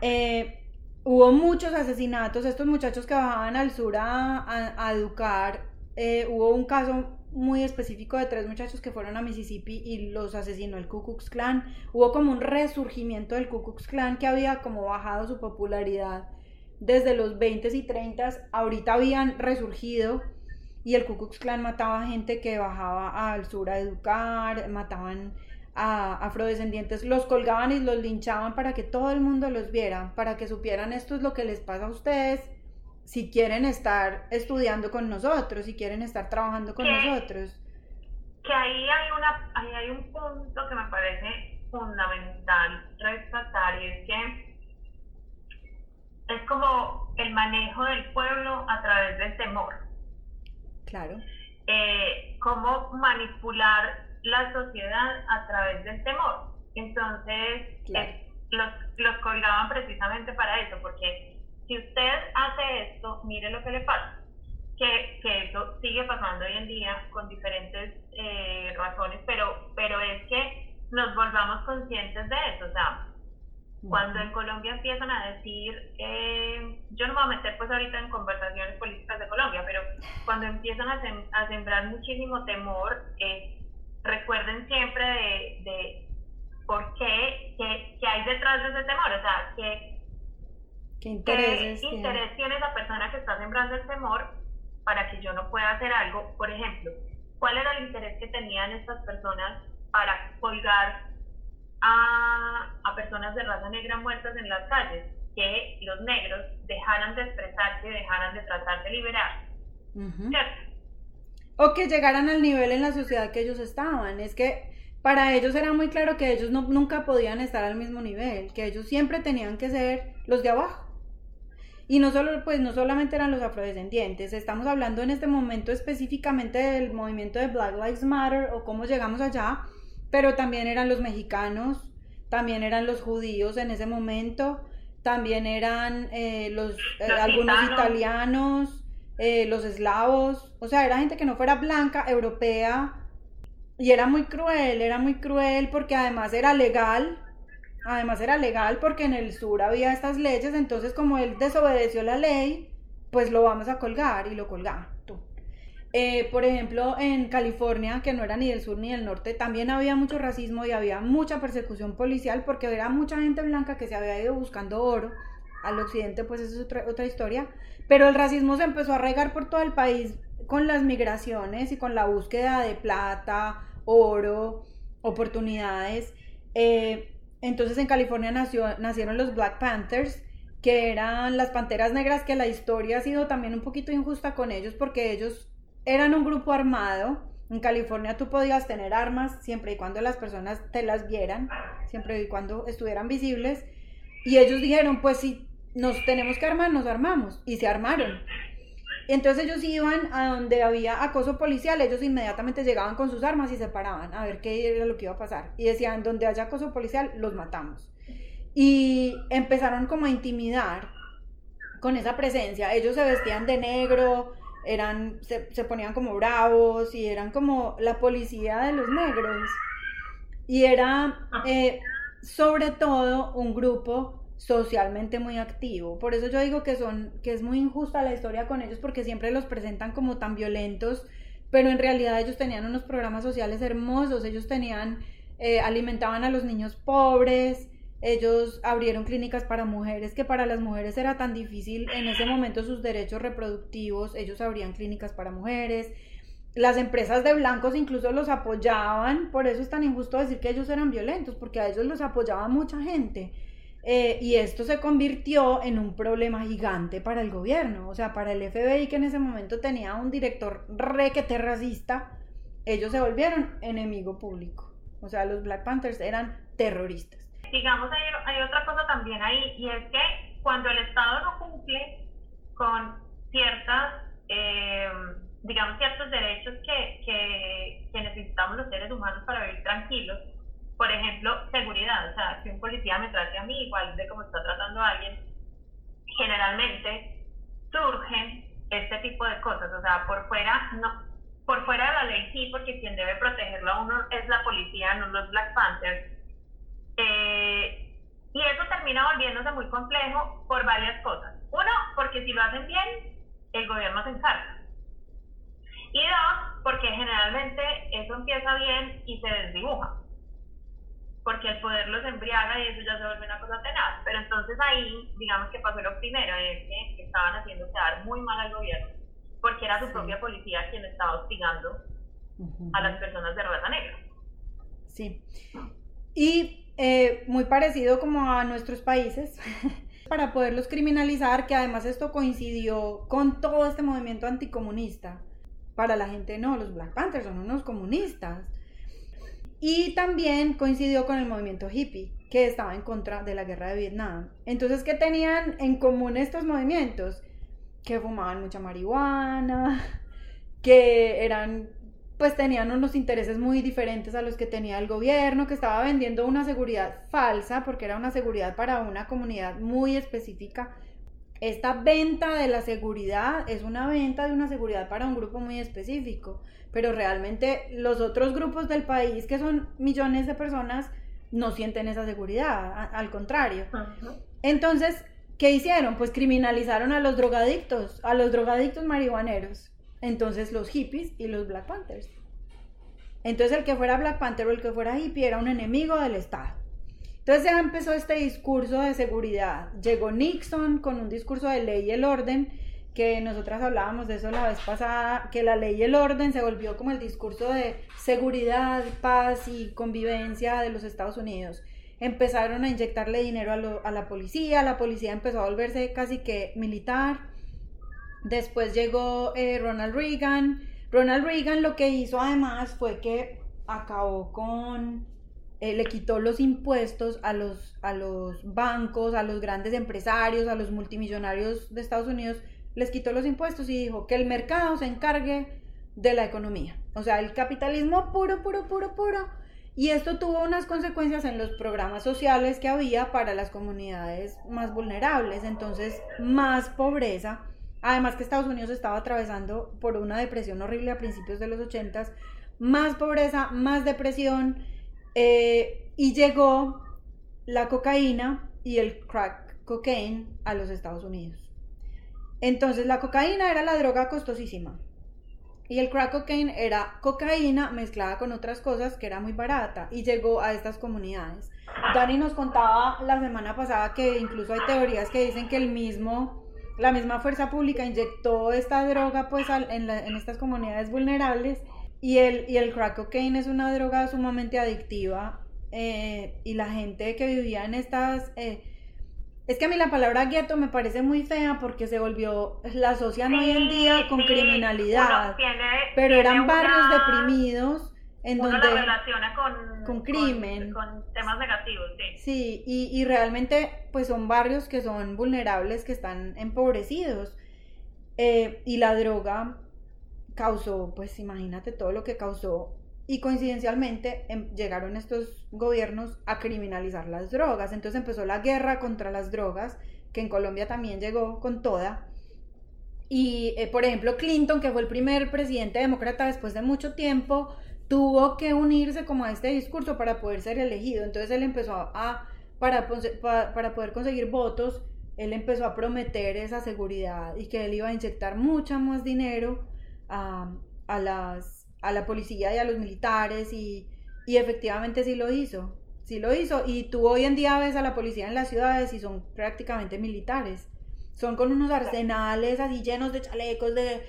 Eh, hubo muchos asesinatos, estos muchachos que bajaban al sur a, a, educar, eh, hubo un caso muy específico de tres muchachos que fueron a Mississippi y los asesinó el Ku Klux Klan. Hubo como un resurgimiento del Ku Klux Klan que había como bajado su popularidad desde los 20 y 30, ahorita habían resurgido y el Ku Klux Klan mataba gente que bajaba al sur a educar, mataban a afrodescendientes, los colgaban y los linchaban para que todo el mundo los viera, para que supieran esto es lo que les pasa a ustedes si quieren estar estudiando con nosotros, si quieren estar trabajando con nosotros. Que ahí hay, una, ahí hay un punto que me parece fundamental rescatar y es que es como el manejo del pueblo a través del temor. Claro. Eh, cómo manipular la sociedad a través del temor. Entonces, los, los colgaban precisamente para eso, porque si usted hace lo que le pasa. Que, que eso sigue pasando hoy en día con diferentes eh, razones, pero, pero es que nos volvamos conscientes de eso. O sea, cuando en Colombia empiezan a decir, eh, yo no me voy a meter pues ahorita en conversaciones políticas de Colombia, pero cuando empiezan a, a sembrar muchísimo temor, eh, recuerden siempre de, de ¿por qué? ¿Qué, qué hay detrás de ese temor? O sea, ¿qué, ¿Qué intereses? ¿Qué interés tiene esa persona que está sembrando el temor para que yo no pueda hacer algo? Por ejemplo, ¿cuál era el interés que tenían estas personas para colgar a, a personas de raza negra muertas en las calles? Que los negros dejaran de expresarse, dejaran de tratar de liberar. ¿Cierto? O que llegaran al nivel en la sociedad que ellos estaban. Es que para ellos era muy claro que ellos no, nunca podían estar al mismo nivel, que ellos siempre tenían que ser los de abajo. Y no solo, pues no solamente eran los afrodescendientes, estamos hablando en este momento específicamente del movimiento de Black Lives Matter o cómo llegamos allá, pero también eran los mexicanos, también eran los judíos en ese momento, también eran eh, los, eh, algunos italianos, eh, los eslavos, o sea, era gente que no fuera blanca, europea, y era muy cruel, era muy cruel porque además era legal, además era legal porque en el sur había estas leyes, entonces como él desobedeció la ley, pues lo vamos a colgar y lo colgaron. Eh, por ejemplo, en California, que no era ni del sur ni del norte, también había mucho racismo y había mucha persecución policial porque era mucha gente blanca que se había ido buscando oro. Al occidente, pues eso es otra, otra historia. Pero el racismo se empezó a regar por todo el país con las migraciones y con la búsqueda de plata, oro, oportunidades. Eh, entonces en California nacieron los Black Panthers, que eran las panteras negras, que la historia ha sido también un poquito injusta con ellos porque ellos eran un grupo armado. En California tú podías tener armas siempre y cuando las personas te las vieran, siempre y cuando estuvieran visibles. Y ellos dijeron, pues si nos tenemos que armar, nos armamos. Y se armaron. Entonces ellos iban a donde había acoso policial, ellos inmediatamente llegaban con sus armas y se paraban a ver qué era lo que iba a pasar. Y decían, donde haya acoso policial, los matamos. Y empezaron como a intimidar con esa presencia. Ellos se vestían de negro, eran, se, ponían como bravos y eran como la policía de los negros. Y era eh, sobre todo un grupo socialmente muy activo. Por eso yo digo que son que es muy injusta la historia con ellos porque siempre los presentan como tan violentos, pero en realidad ellos tenían unos programas sociales hermosos, ellos tenían eh, alimentaban a los niños pobres, ellos abrieron clínicas para mujeres, que para las mujeres era tan difícil en ese momento sus derechos reproductivos, ellos abrían clínicas para mujeres. Las empresas de blancos incluso los apoyaban, por eso es tan injusto decir que ellos eran violentos, porque a ellos los apoyaba mucha gente. Eh, y esto se convirtió en un problema gigante para el gobierno, o sea, para el FBI que en ese momento tenía un director requete racista, ellos se volvieron enemigo público. O sea, los Black Panthers eran terroristas. Digamos, hay, hay otra cosa también ahí, y es que cuando el Estado no cumple con ciertas, eh, digamos, ciertos derechos que, que, que necesitamos los seres humanos para vivir tranquilos, por ejemplo, seguridad, o sea, si un policía me trate a mí igual de como está tratando a alguien, generalmente surgen este tipo de cosas, o sea, por fuera, no, por fuera de la ley sí, porque quien debe protegerlo a uno es la policía, no los Black Panthers. Eh, y eso termina volviéndose muy complejo por varias cosas. Uno, porque si lo hacen bien, el gobierno se encarga. Y dos, porque generalmente eso empieza bien y se desdibuja porque el poder los embriaga y eso ya se vuelve una cosa tenaz. Pero entonces ahí, digamos que pasó lo primero, es que estaban haciendo quedar muy mal al gobierno, porque era su propia policía quien estaba hostigando a las personas de raza negra. Sí. Y eh, muy parecido como a nuestros países, para poderlos criminalizar, que además esto coincidió con todo este movimiento anticomunista. Para la gente no, los Black Panthers son unos comunistas y también coincidió con el movimiento hippie, que estaba en contra de la guerra de Vietnam. Entonces, ¿qué tenían en común estos movimientos? Que fumaban mucha marihuana, que eran, pues tenían unos intereses muy diferentes a los que tenía el gobierno, que estaba vendiendo una seguridad falsa, porque era una seguridad para una comunidad muy específica. Esta venta de la seguridad es una venta de una seguridad para un grupo muy específico pero realmente los otros grupos del país, que son millones de personas, no sienten esa seguridad, al contrario. Entonces, ¿qué hicieron? Pues criminalizaron a los drogadictos, a los drogadictos marihuaneros. Entonces los hippies y los Black Panthers. Entonces el que fuera Black Panther o el que fuera hippie era un enemigo del Estado. Entonces ya empezó este discurso de seguridad. Llegó Nixon con un discurso de ley y el orden, que nosotras hablábamos de eso la vez pasada, que la ley y el orden se volvió como el discurso de seguridad, paz y convivencia de los Estados Unidos. Empezaron a inyectarle dinero a, la policía, la policía empezó a volverse casi que militar. Después llegó eh, Ronald Reagan. Ronald Reagan lo que hizo además fue que acabó con eh, le quitó los impuestos a los, a los bancos, a los grandes empresarios, a los multimillonarios de Estados Unidos, les quitó los impuestos y dijo que el mercado se encargue de la economía. O sea, el capitalismo puro, puro, puro, puro. Y esto tuvo unas consecuencias en los programas sociales que había para las comunidades más vulnerables. Entonces, más pobreza. Además que Estados Unidos estaba atravesando por una depresión horrible a principios de los 80 más pobreza, más depresión eh, y llegó la cocaína y el crack cocaine a los Estados Unidos. Entonces la cocaína era la droga costosísima y el crack cocaine era cocaína mezclada con otras cosas que era muy barata y llegó a estas comunidades. Dani nos contaba la semana pasada que incluso hay teorías que dicen que el mismo, la misma fuerza pública inyectó esta droga pues en, estas comunidades vulnerables y el, y el crack cocaine es una droga sumamente adictiva eh, y la gente que vivía en estas... Eh, es que a mí la palabra gueto me parece muy fea porque se volvió, la asocian hoy en día con criminalidad, pero eran barrios deprimidos en donde la relaciona con, con crimen, con, temas negativos, sí. Sí, y, y, realmente pues son barrios que son vulnerables, que están empobrecidos. Eh, y la droga causó, pues imagínate todo lo que causó. Y coincidencialmente em, llegaron estos gobiernos a criminalizar las drogas. Entonces empezó la guerra contra las drogas, que en Colombia también llegó con toda. Y, eh, por ejemplo, Clinton, que fue el primer presidente demócrata después de mucho tiempo, tuvo que unirse como a este discurso para poder ser elegido. Entonces él empezó a, para, para poder conseguir votos, él empezó a prometer esa seguridad y que él iba a inyectar mucha más dinero a, las, a la policía y a los militares y, y efectivamente sí lo hizo, sí lo hizo. Y tú hoy en día ves a la policía en las ciudades y son prácticamente militares. Son con unos arsenales así llenos de chalecos, de...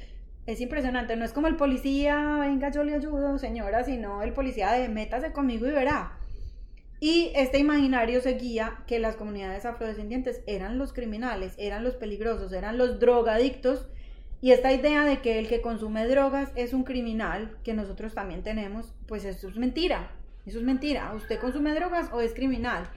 Es impresionante, no es como el policía, venga yo le ayudo señora, sino el policía de métase conmigo y verá. Y este imaginario seguía que las comunidades afrodescendientes eran los criminales, eran los peligrosos, eran los drogadictos y esta idea de que el que consume drogas es un criminal, que nosotros también tenemos, pues eso es mentira. Eso es mentira. ¿Usted consume drogas o es criminal?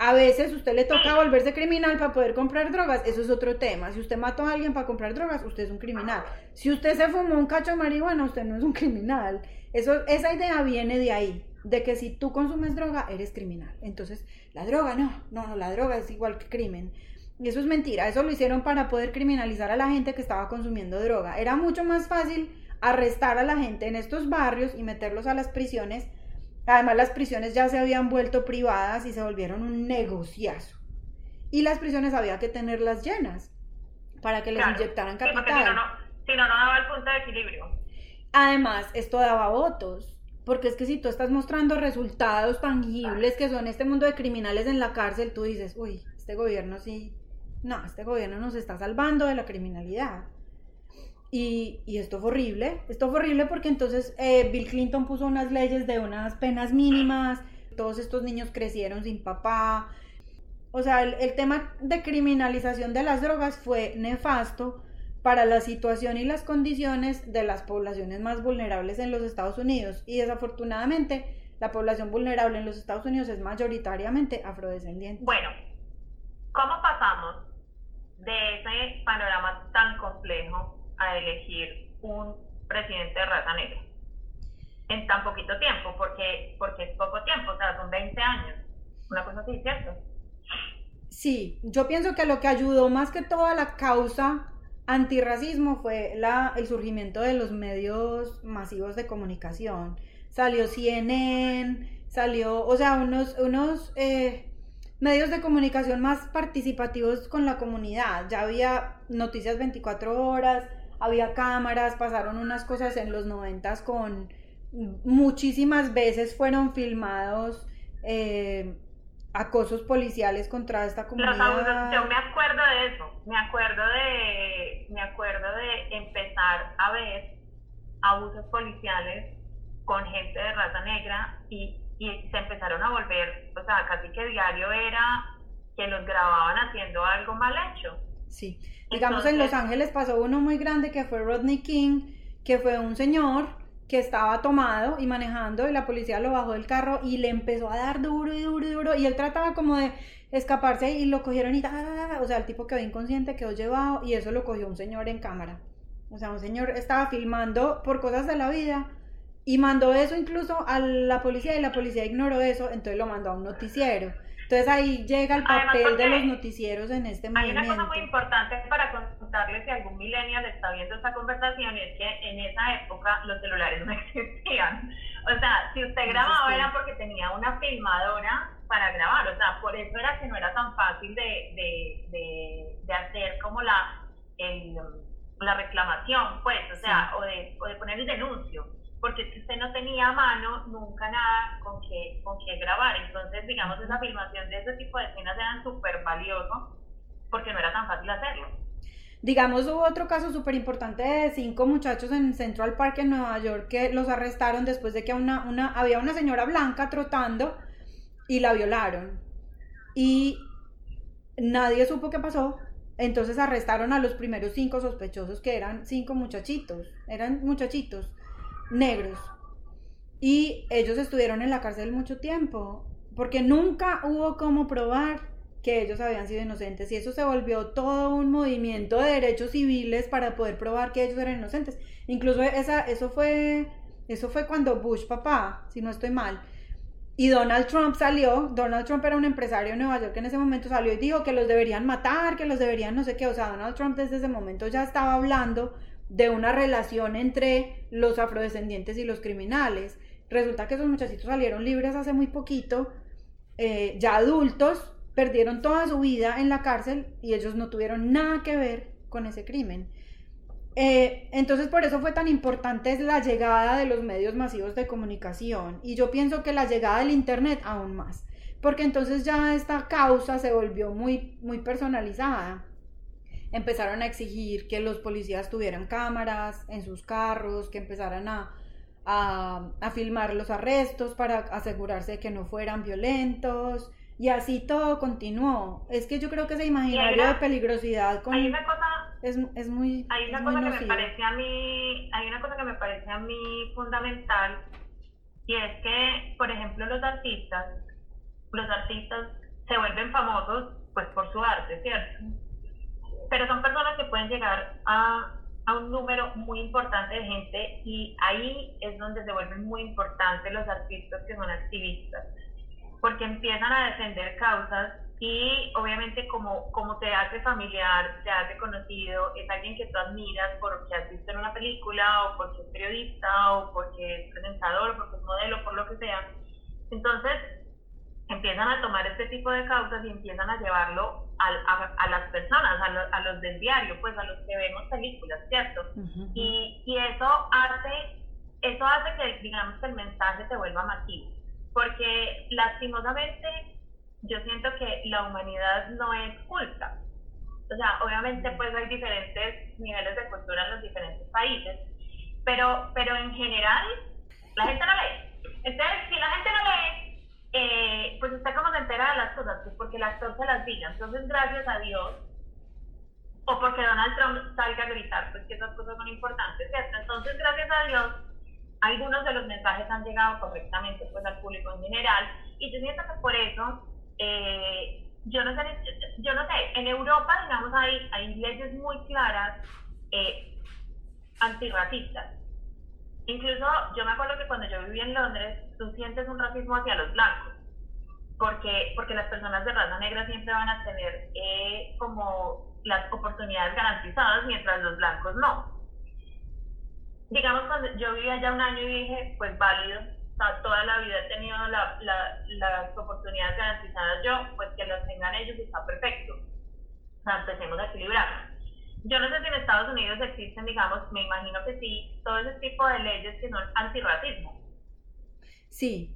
A veces usted le toca volverse criminal para poder comprar drogas, eso es otro tema. Si usted mató a alguien para comprar drogas, usted es un criminal. Si usted se fumó un cacho de marihuana, usted no es un criminal. Eso, esa idea viene de ahí, de que si tú consumes droga, eres criminal. Entonces, la droga no, no, no, la droga es igual que crimen. Y eso es mentira, eso lo hicieron para poder criminalizar a la gente que estaba consumiendo droga. Era mucho más fácil arrestar a la gente en estos barrios y meterlos a las prisiones. Además, las prisiones ya se habían vuelto privadas y se volvieron un negociazo. Y las prisiones había que tenerlas llenas para que les inyectaran capital. si, no, si no, no daba el punto de equilibrio. Además, esto daba votos. Porque es que si tú estás mostrando resultados tangibles que son este mundo de criminales en la cárcel, tú dices, uy, este gobierno sí no, este gobierno nos está salvando de la criminalidad. Y, esto fue horrible, esto fue horrible porque entonces eh, Bill Clinton puso unas leyes de unas penas mínimas, todos estos niños crecieron sin papá. O sea, el, el tema de criminalización de las drogas fue nefasto para la situación y las condiciones de las poblaciones más vulnerables en los Estados Unidos. Y desafortunadamente, la población vulnerable en los Estados Unidos es mayoritariamente afrodescendiente. Bueno, ¿cómo pasamos de ese panorama tan complejo a elegir un presidente de raza negra en tan poquito tiempo, porque, porque es poco tiempo, o sea, son 20 años, una cosa así, ¿cierto? Sí, yo pienso que lo que ayudó más que toda la causa antirracismo fue la, el surgimiento de los medios masivos de comunicación. Salió CNN, salió, o sea, unos, unos eh, medios de comunicación más participativos con la comunidad. Ya había noticias 24 horas, había cámaras, pasaron unas cosas en los 90 con, muchísimas veces fueron filmados eh, acosos policiales contra esta comunidad. yo me acuerdo de eso, me acuerdo de, me acuerdo de empezar a ver abusos policiales con gente de raza negra y, y se empezaron a volver, o sea, casi que diario era que los grababan haciendo algo mal hecho. Sí, digamos en Los Ángeles pasó uno muy grande que fue Rodney King, que fue un señor que estaba tomado y manejando y la policía lo bajó del carro y le empezó a dar duro y duro y duro y él trataba como de escaparse y lo cogieron y o sea, el tipo quedó inconsciente, quedó llevado y eso lo cogió un señor en cámara. O sea, un señor estaba filmando por cosas de la vida y mandó eso incluso a la policía y la policía ignoró eso, entonces lo mandó a un noticiero. Entonces ahí llega el papel de los noticieros en este momento. Hay una cosa muy importante para contarles si algún millennial está viendo esta conversación y es que en esa época los celulares no existían. O sea, si usted grababa era porque tenía una filmadora para grabar, o sea, por eso era que no era tan fácil de, de, de, hacer como la, la reclamación, pues, o sea, o, de, o de poner el denuncio porque si usted no tenía a mano nunca nada con que, con que grabar. Entonces, digamos, esa filmación de ese tipo de escenas eran súper valioso porque no era tan fácil hacerlo. Digamos, hubo otro caso súper importante de cinco muchachos en Central Park en Nueva York que los arrestaron después de que una, una, había una señora blanca trotando y la violaron. Y nadie supo qué pasó. Entonces arrestaron a los primeros cinco sospechosos que eran cinco muchachitos. Eran muchachitos negros. Y ellos estuvieron en la cárcel mucho tiempo, porque nunca hubo como probar que ellos habían sido inocentes y eso se volvió todo un movimiento de derechos civiles para poder probar que ellos eran inocentes. Incluso esa, eso fue eso fue cuando Bush papá, si no estoy mal, y Donald Trump salió, Donald Trump era un empresario en Nueva York que en ese momento salió y dijo que los deberían matar, que los deberían no sé qué, o sea, Donald Trump desde ese momento ya estaba hablando de una relación entre los afrodescendientes y los criminales. Resulta que esos muchachitos salieron libres hace muy poquito, eh, ya adultos, perdieron toda su vida en la cárcel y ellos no tuvieron nada que ver con ese crimen. Eh, entonces por eso fue tan importante la llegada de los medios masivos de comunicación y yo pienso que la llegada del Internet aún más, porque entonces ya esta causa se volvió muy, muy personalizada empezaron a exigir que los policías tuvieran cámaras en sus carros, que empezaran a, a, filmar los arrestos para asegurarse de que no fueran violentos. Y así todo continuó. Es que yo creo que ese imaginario de peligrosidad con, hay una cosa, es, es muy hay una cosa que me parece a mí hay una cosa que me parece a mí fundamental y es que por ejemplo los artistas los artistas se vuelven famosos pues por su arte cierto pero son personas que pueden llegar a, a, un número muy importante de gente y ahí es donde se vuelven muy importantes los artistas que son activistas, porque empiezan a defender causas y obviamente como, como te hace familiar, te hace conocido, es alguien que tú admiras porque has visto en una película o porque es periodista o porque es presentador porque es modelo, por lo que sea. Entonces, empiezan a tomar este tipo de causas y empiezan a llevarlo a, a, las personas, a, a, los del diario, pues a los que vemos películas, ¿cierto? y, y, eso hace eso hace que, digamos, que el mensaje se vuelva masivo, porque lastimosamente yo siento que la humanidad no es culta. O sea, obviamente pues hay diferentes niveles de cultura en los diferentes países, pero, pero en general la gente no lee. Entonces, si la gente no lee, eh, pues está como se entera de las cosas, pues porque el actor se las diga. Entonces, gracias a Dios, o porque Donald Trump salga a gritar, pues que esas cosas son importantes, ¿cierto? Entonces, gracias a Dios, algunos de los mensajes han llegado correctamente pues al público en general, y yo siento que por eso, eh, yo no sé, yo no sé, en Europa, digamos, hay, hay leyes muy claras eh, antirracistas Incluso yo me acuerdo que cuando yo vivía en Londres, tú sientes un racismo hacia los blancos, porque, porque las personas de raza negra siempre van a tener eh, como las oportunidades garantizadas, mientras los blancos no. Digamos, cuando yo vivía allá un año y dije, pues válido, toda la vida he tenido las oportunidades garantizadas yo, pues que las tengan ellos está perfecto. O sea, empecemos a equilibrar. Yo no sé si en Estados Unidos existen, digamos, me imagino que sí, todo ese tipo de leyes que son antirracismo. Sí,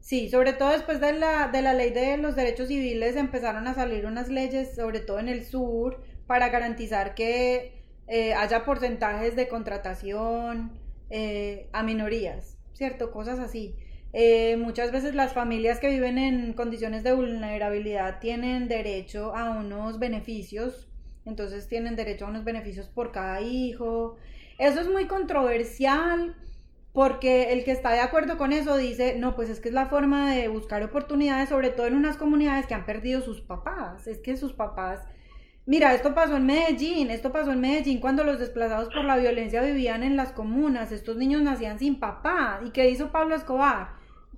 sí, sobre todo después de la, de la ley de los derechos civiles empezaron a salir unas leyes, sobre todo en el sur, para garantizar que eh, haya porcentajes de contratación eh, a minorías, ¿cierto? Cosas así. Eh, muchas veces las familias que viven en condiciones de vulnerabilidad tienen derecho a unos beneficios, entonces tienen derecho a unos beneficios por cada hijo. Eso es muy controversial porque el que está de acuerdo con eso dice, no, pues es que es la forma de buscar oportunidades, sobre todo en unas comunidades que han perdido sus papás, es que sus papás Mira, esto pasó en Medellín, esto pasó en Medellín cuando los desplazados por la violencia vivían en las comunas, estos niños nacían sin papá. ¿Y qué hizo Pablo Escobar?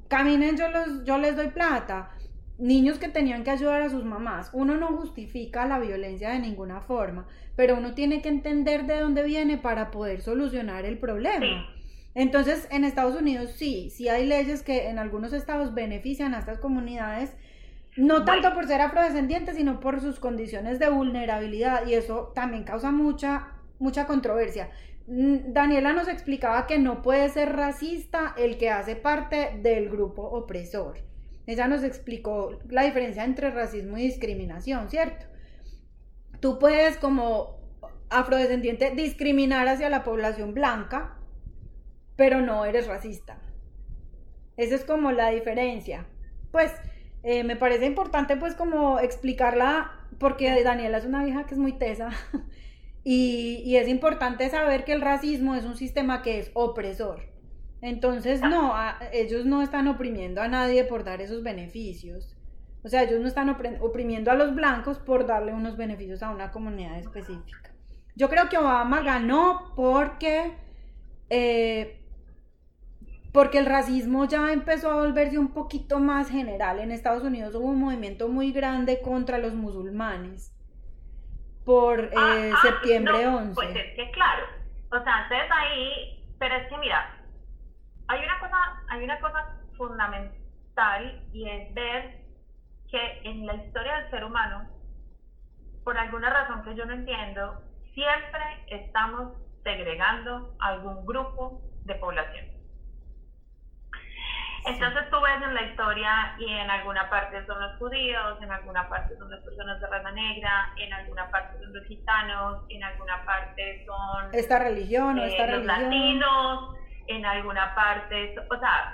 Caminen, yo, los, yo les doy plata. Niños que tenían que ayudar a sus mamás. Uno no justifica la violencia de ninguna forma, pero uno tiene que entender de dónde viene para poder solucionar el problema. Entonces, en Estados Unidos sí, sí hay leyes que en algunos estados benefician a estas comunidades no tanto por ser afrodescendiente, sino por sus condiciones de vulnerabilidad y eso también causa mucha, mucha controversia. Mm, Daniela nos explicaba que no puede ser racista el que hace parte del grupo opresor. Ella nos explicó la diferencia entre racismo y discriminación, ¿cierto? Tú puedes como afrodescendiente discriminar hacia la población blanca, pero no eres racista. Esa es como la diferencia. Pues eh, me parece importante pues como explicarla, porque Daniela es una vieja que es muy tesa, y, es importante saber que el racismo es un sistema que es opresor. Entonces, no, ellos no están oprimiendo a nadie por dar esos beneficios. O sea, ellos no están oprimiendo a los blancos por darle unos beneficios a una comunidad específica. Yo creo que Obama ganó porque eh, porque el racismo ya empezó a volverse un poquito más general. En Estados Unidos hubo un movimiento muy grande contra los musulmanes por eh, ah, ah, septiembre 11. Pues es que claro, o sea, entonces ahí, pero es que mira, hay una cosa, hay una cosa fundamental y es ver que en la historia del ser humano, por alguna razón que yo no entiendo, siempre estamos segregando algún grupo de población. Entonces tú ves en la historia y en alguna parte son los judíos, en alguna parte son las personas de raza negra, en alguna parte son los gitanos, en alguna parte son esta religión o esta eh, los latinos, en alguna parte, o sea,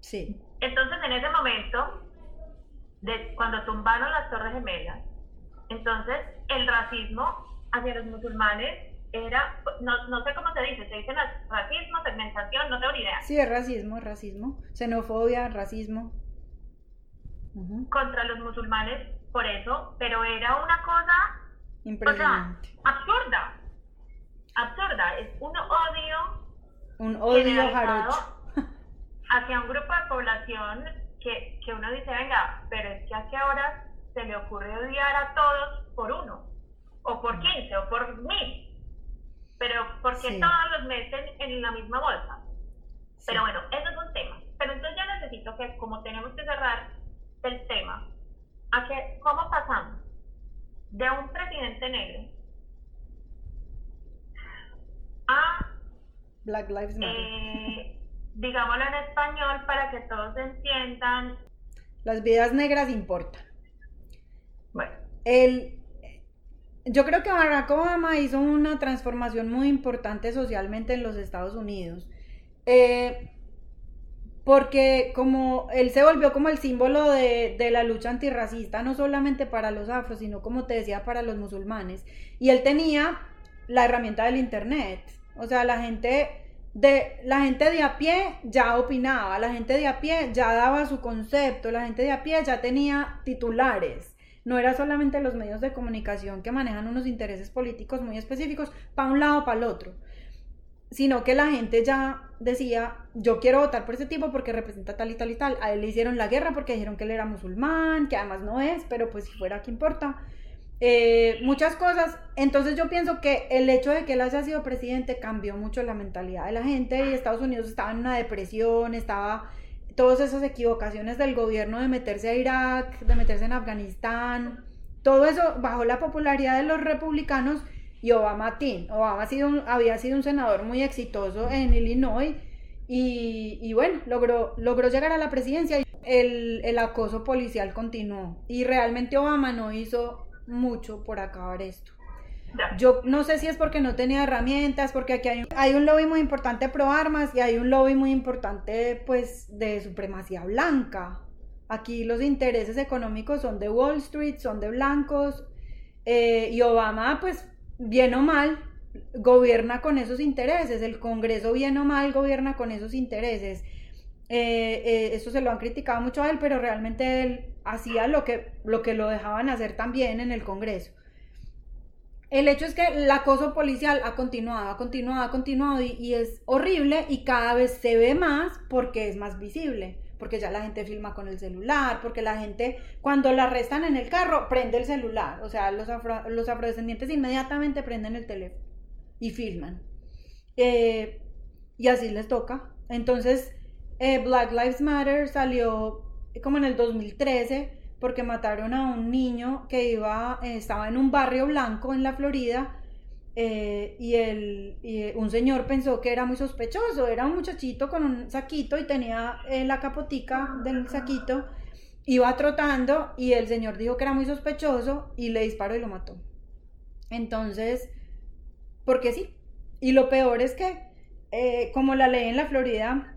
sí. Entonces en ese momento, de, cuando tumbaron las Torres Gemelas, entonces el racismo hacia los musulmanes era, no, no sé cómo se dice, se dice racismo, segmentación, no tengo ni idea. Sí, es racismo, es racismo, xenofobia, racismo. Contra los musulmanes, por eso, pero era una cosa Impresionante. absurda, absurda, es un odio, un odio hacia un grupo de población que, que uno dice, venga, pero es que hace ahora se le ocurre odiar a todos por uno, o por quince, o por mil pero porque todos los meten en la misma bolsa. Pero bueno, eso es un tema. Pero entonces yo necesito que, como tenemos que cerrar el tema, a que, ¿cómo pasamos de un presidente negro a... Black Lives Matter. Eh, digámoslo en español para que todos entiendan. Las vidas negras importan. Bueno. El yo creo que Barack Obama hizo una transformación muy importante socialmente en los Estados Unidos. Eh, porque como él se volvió como el símbolo de, de, la lucha antirracista, no solamente para los afros, sino como te decía, para los musulmanes. Y él tenía la herramienta del Internet. O sea, la gente de, la gente de a pie ya opinaba, la gente de a pie ya daba su concepto, la gente de a pie ya tenía titulares no era solamente los medios de comunicación que manejan unos intereses políticos muy específicos para un lado o para el otro, sino que la gente ya decía, yo quiero votar por ese tipo porque representa tal y tal y tal. A él le hicieron la guerra porque dijeron que él era musulmán, que además no es, pero pues si fuera, ¿qué importa? Eh, muchas cosas. Entonces yo pienso que el hecho de que él haya sido presidente cambió mucho la mentalidad de la gente y Estados Unidos estaba en una depresión, estaba todas esas equivocaciones del gobierno de meterse a Irak, de meterse en Afganistán, todo eso bajo la popularidad de los republicanos y Obama Team. Obama sido había sido un senador muy exitoso en Illinois Y, bueno, logró, logró llegar a la presidencia el, el acoso policial continuó. Y realmente Obama no hizo mucho por acabar esto. Yo no sé si es porque no tenía herramientas, porque aquí hay, un lobby muy importante pro armas y hay un lobby muy importante pues de supremacía blanca. Aquí los intereses económicos son de Wall Street, son de blancos eh, y Obama pues bien o mal gobierna con esos intereses, el Congreso bien o mal gobierna con esos intereses. Eh, eh, eso se lo han criticado mucho a él, pero realmente él hacía lo que, lo que lo dejaban hacer también en el Congreso. El hecho es que el acoso policial ha continuado, ha continuado, ha continuado y, es horrible y cada vez se ve más porque es más visible, porque ya la gente filma con el celular, porque la gente cuando la arrestan en el carro prende el celular, o sea, los, afrodescendientes inmediatamente prenden el teléfono y filman. Eh, y así les toca. Entonces, eh, Black Lives Matter salió como en el 2013 porque mataron a un niño que iba, eh, estaba en un barrio blanco en la Florida eh, y, el, y un señor pensó que era muy sospechoso, era un muchachito con un saquito y tenía eh, la capotica del saquito, iba trotando y el señor dijo que era muy sospechoso y le disparó y lo mató. Entonces, porque sí. Y lo peor es que, como la ley en la Florida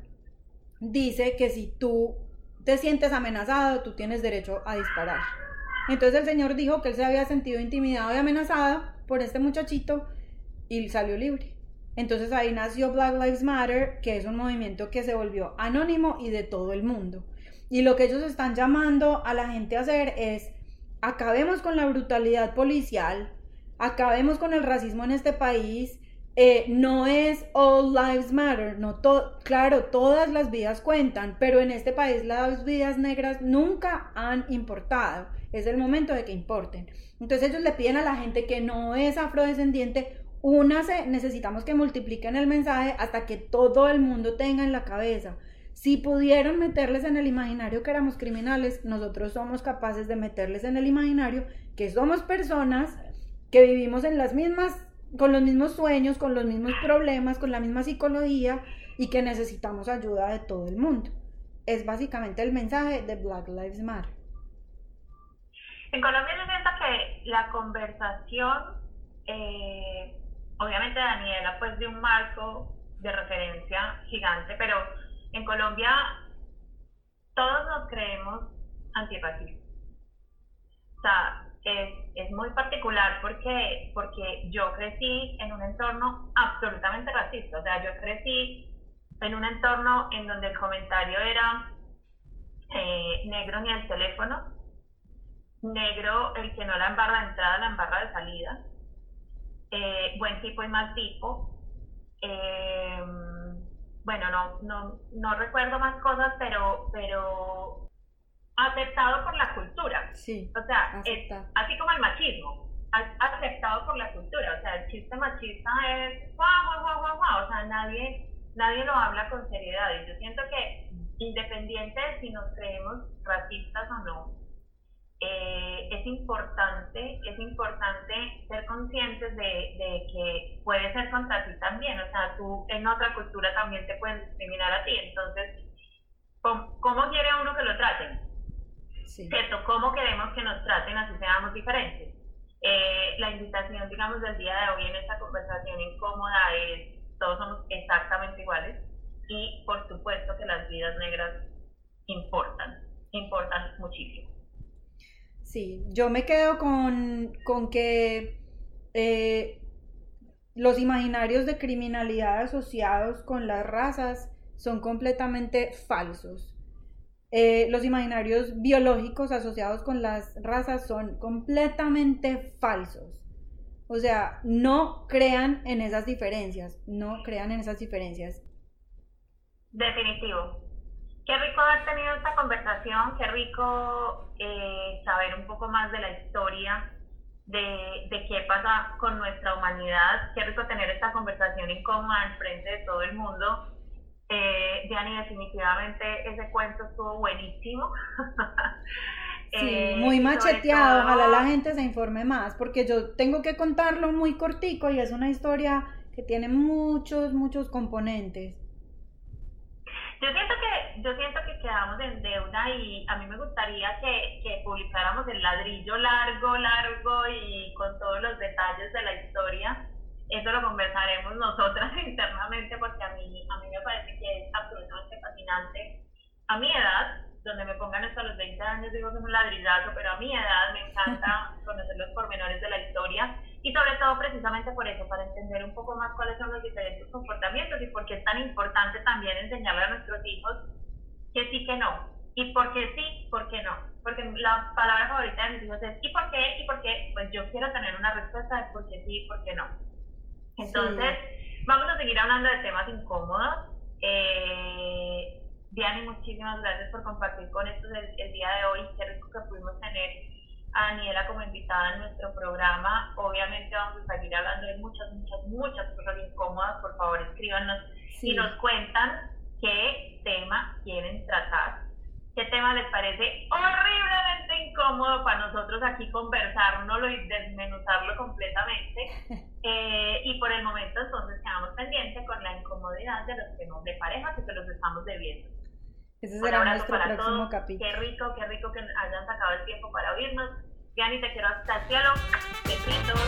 dice que si tú te sientes amenazado, tú tienes derecho a disparar. Entonces el señor dijo que él se había sentido intimidado y amenazado por este muchachito y salió libre. Entonces ahí nació Black Lives Matter, que es un movimiento que se volvió anónimo y de todo el mundo. Y lo que ellos están llamando a la gente a hacer es, acabemos con la brutalidad policial, acabemos con el racismo en este país, eh, no es all lives matter, no claro, todas las vidas cuentan, pero en este país las vidas negras nunca han importado. Es el momento de que importen. Entonces ellos le piden a la gente que no es afrodescendiente, únase, necesitamos que multipliquen el mensaje hasta que todo el mundo tenga en la cabeza. Si pudieron meterles en el imaginario que éramos criminales, nosotros somos capaces de meterles en el imaginario que somos personas que vivimos en las mismas con los mismos sueños, con los mismos problemas, con la misma psicología y que necesitamos ayuda de todo el mundo. Es básicamente el mensaje de Black Lives Matter. En Colombia yo siento que la conversación, eh, obviamente Daniela pues de un marco de referencia gigante, pero en Colombia todos nos creemos antirracistas. O sea, es, es, muy particular porque, porque yo crecí en un entorno absolutamente racista. O sea, yo crecí en un entorno en donde el comentario era eh, negro ni el teléfono, negro el que no la embarra de entrada, la embarra de salida, eh, buen tipo y mal tipo. Eh, bueno, no, no, no recuerdo más cosas, pero, pero aceptado por la cultura. Sí, o sea, así como el machismo, aceptado por la cultura. O sea, el chiste machista es guau, guau, guau, guau, guau. O sea, nadie, nadie lo habla con seriedad. Y yo siento que, independiente de si nos creemos racistas o no, eh, es importante, es importante ser conscientes de, de, que puede ser contra ti también. O sea, tú en otra cultura también te pueden discriminar a ti. Entonces, ¿cómo, cómo quiere uno que lo traten? ¿Cierto? ¿Cómo queremos que nos traten así seamos diferentes? Eh, la invitación, digamos, del día de hoy en esta conversación incómoda es, todos somos exactamente iguales y por supuesto que las vidas negras importan, importan muchísimo. Sí, yo me quedo con, con que eh, los imaginarios de criminalidad asociados con las razas son completamente falsos. Eh, los imaginarios biológicos asociados con las razas son completamente falsos. O sea, no crean en esas diferencias, no crean en esas diferencias. Definitivo. Qué rico haber tenido esta conversación, qué rico eh, saber un poco más de la historia, de, de, qué pasa con nuestra humanidad, qué rico tener esta conversación incómoda en frente de todo el mundo eh, Gianni, definitivamente ese cuento estuvo buenísimo. Sí, eh, muy macheteado, ojalá la gente se informe más, porque yo tengo que contarlo muy cortico y es una historia que tiene muchos, muchos componentes. Yo siento que, yo siento que quedamos en deuda y a mí me gustaría que, que publicáramos el ladrillo largo, largo y con todos los detalles de la historia. Eso lo conversaremos nosotras internamente porque a mí, a mí me parece que es absolutamente fascinante. A mi edad, donde me pongan esto a los 20 años, digo que es un ladrillazo, pero a mi edad me encanta conocer los pormenores de la historia y sobre todo precisamente por eso, para entender un poco más cuáles son los diferentes comportamientos y por qué es tan importante también enseñarle a nuestros hijos que sí, que no, y por qué sí, por qué no. Porque la palabra favorita de mis hijos es ¿y por qué? ¿y por qué? Pues yo quiero tener una respuesta de por qué sí y por qué no. Entonces, vamos a seguir hablando de temas incómodos. Eh, muchísimas gracias por compartir con nosotros el, día de hoy. Qué rico que pudimos tener a Daniela como invitada en nuestro programa. Obviamente vamos a seguir hablando de muchas, muchas, muchas cosas incómodas. Por favor, escríbanos y nos cuentan qué tema quieren tratar. ¿Qué tema les parece horriblemente incómodo para nosotros aquí conversárnoslo y desmenuzarlo completamente? Eh, y por el momento entonces quedamos pendientes con la incomodidad de los que no de parejas y que los estamos debiendo. Ese será nuestro próximo capítulo. Qué rico, qué rico que hayan sacado el tiempo para oírnos. Diani, te quiero hasta el cielo. Besitos.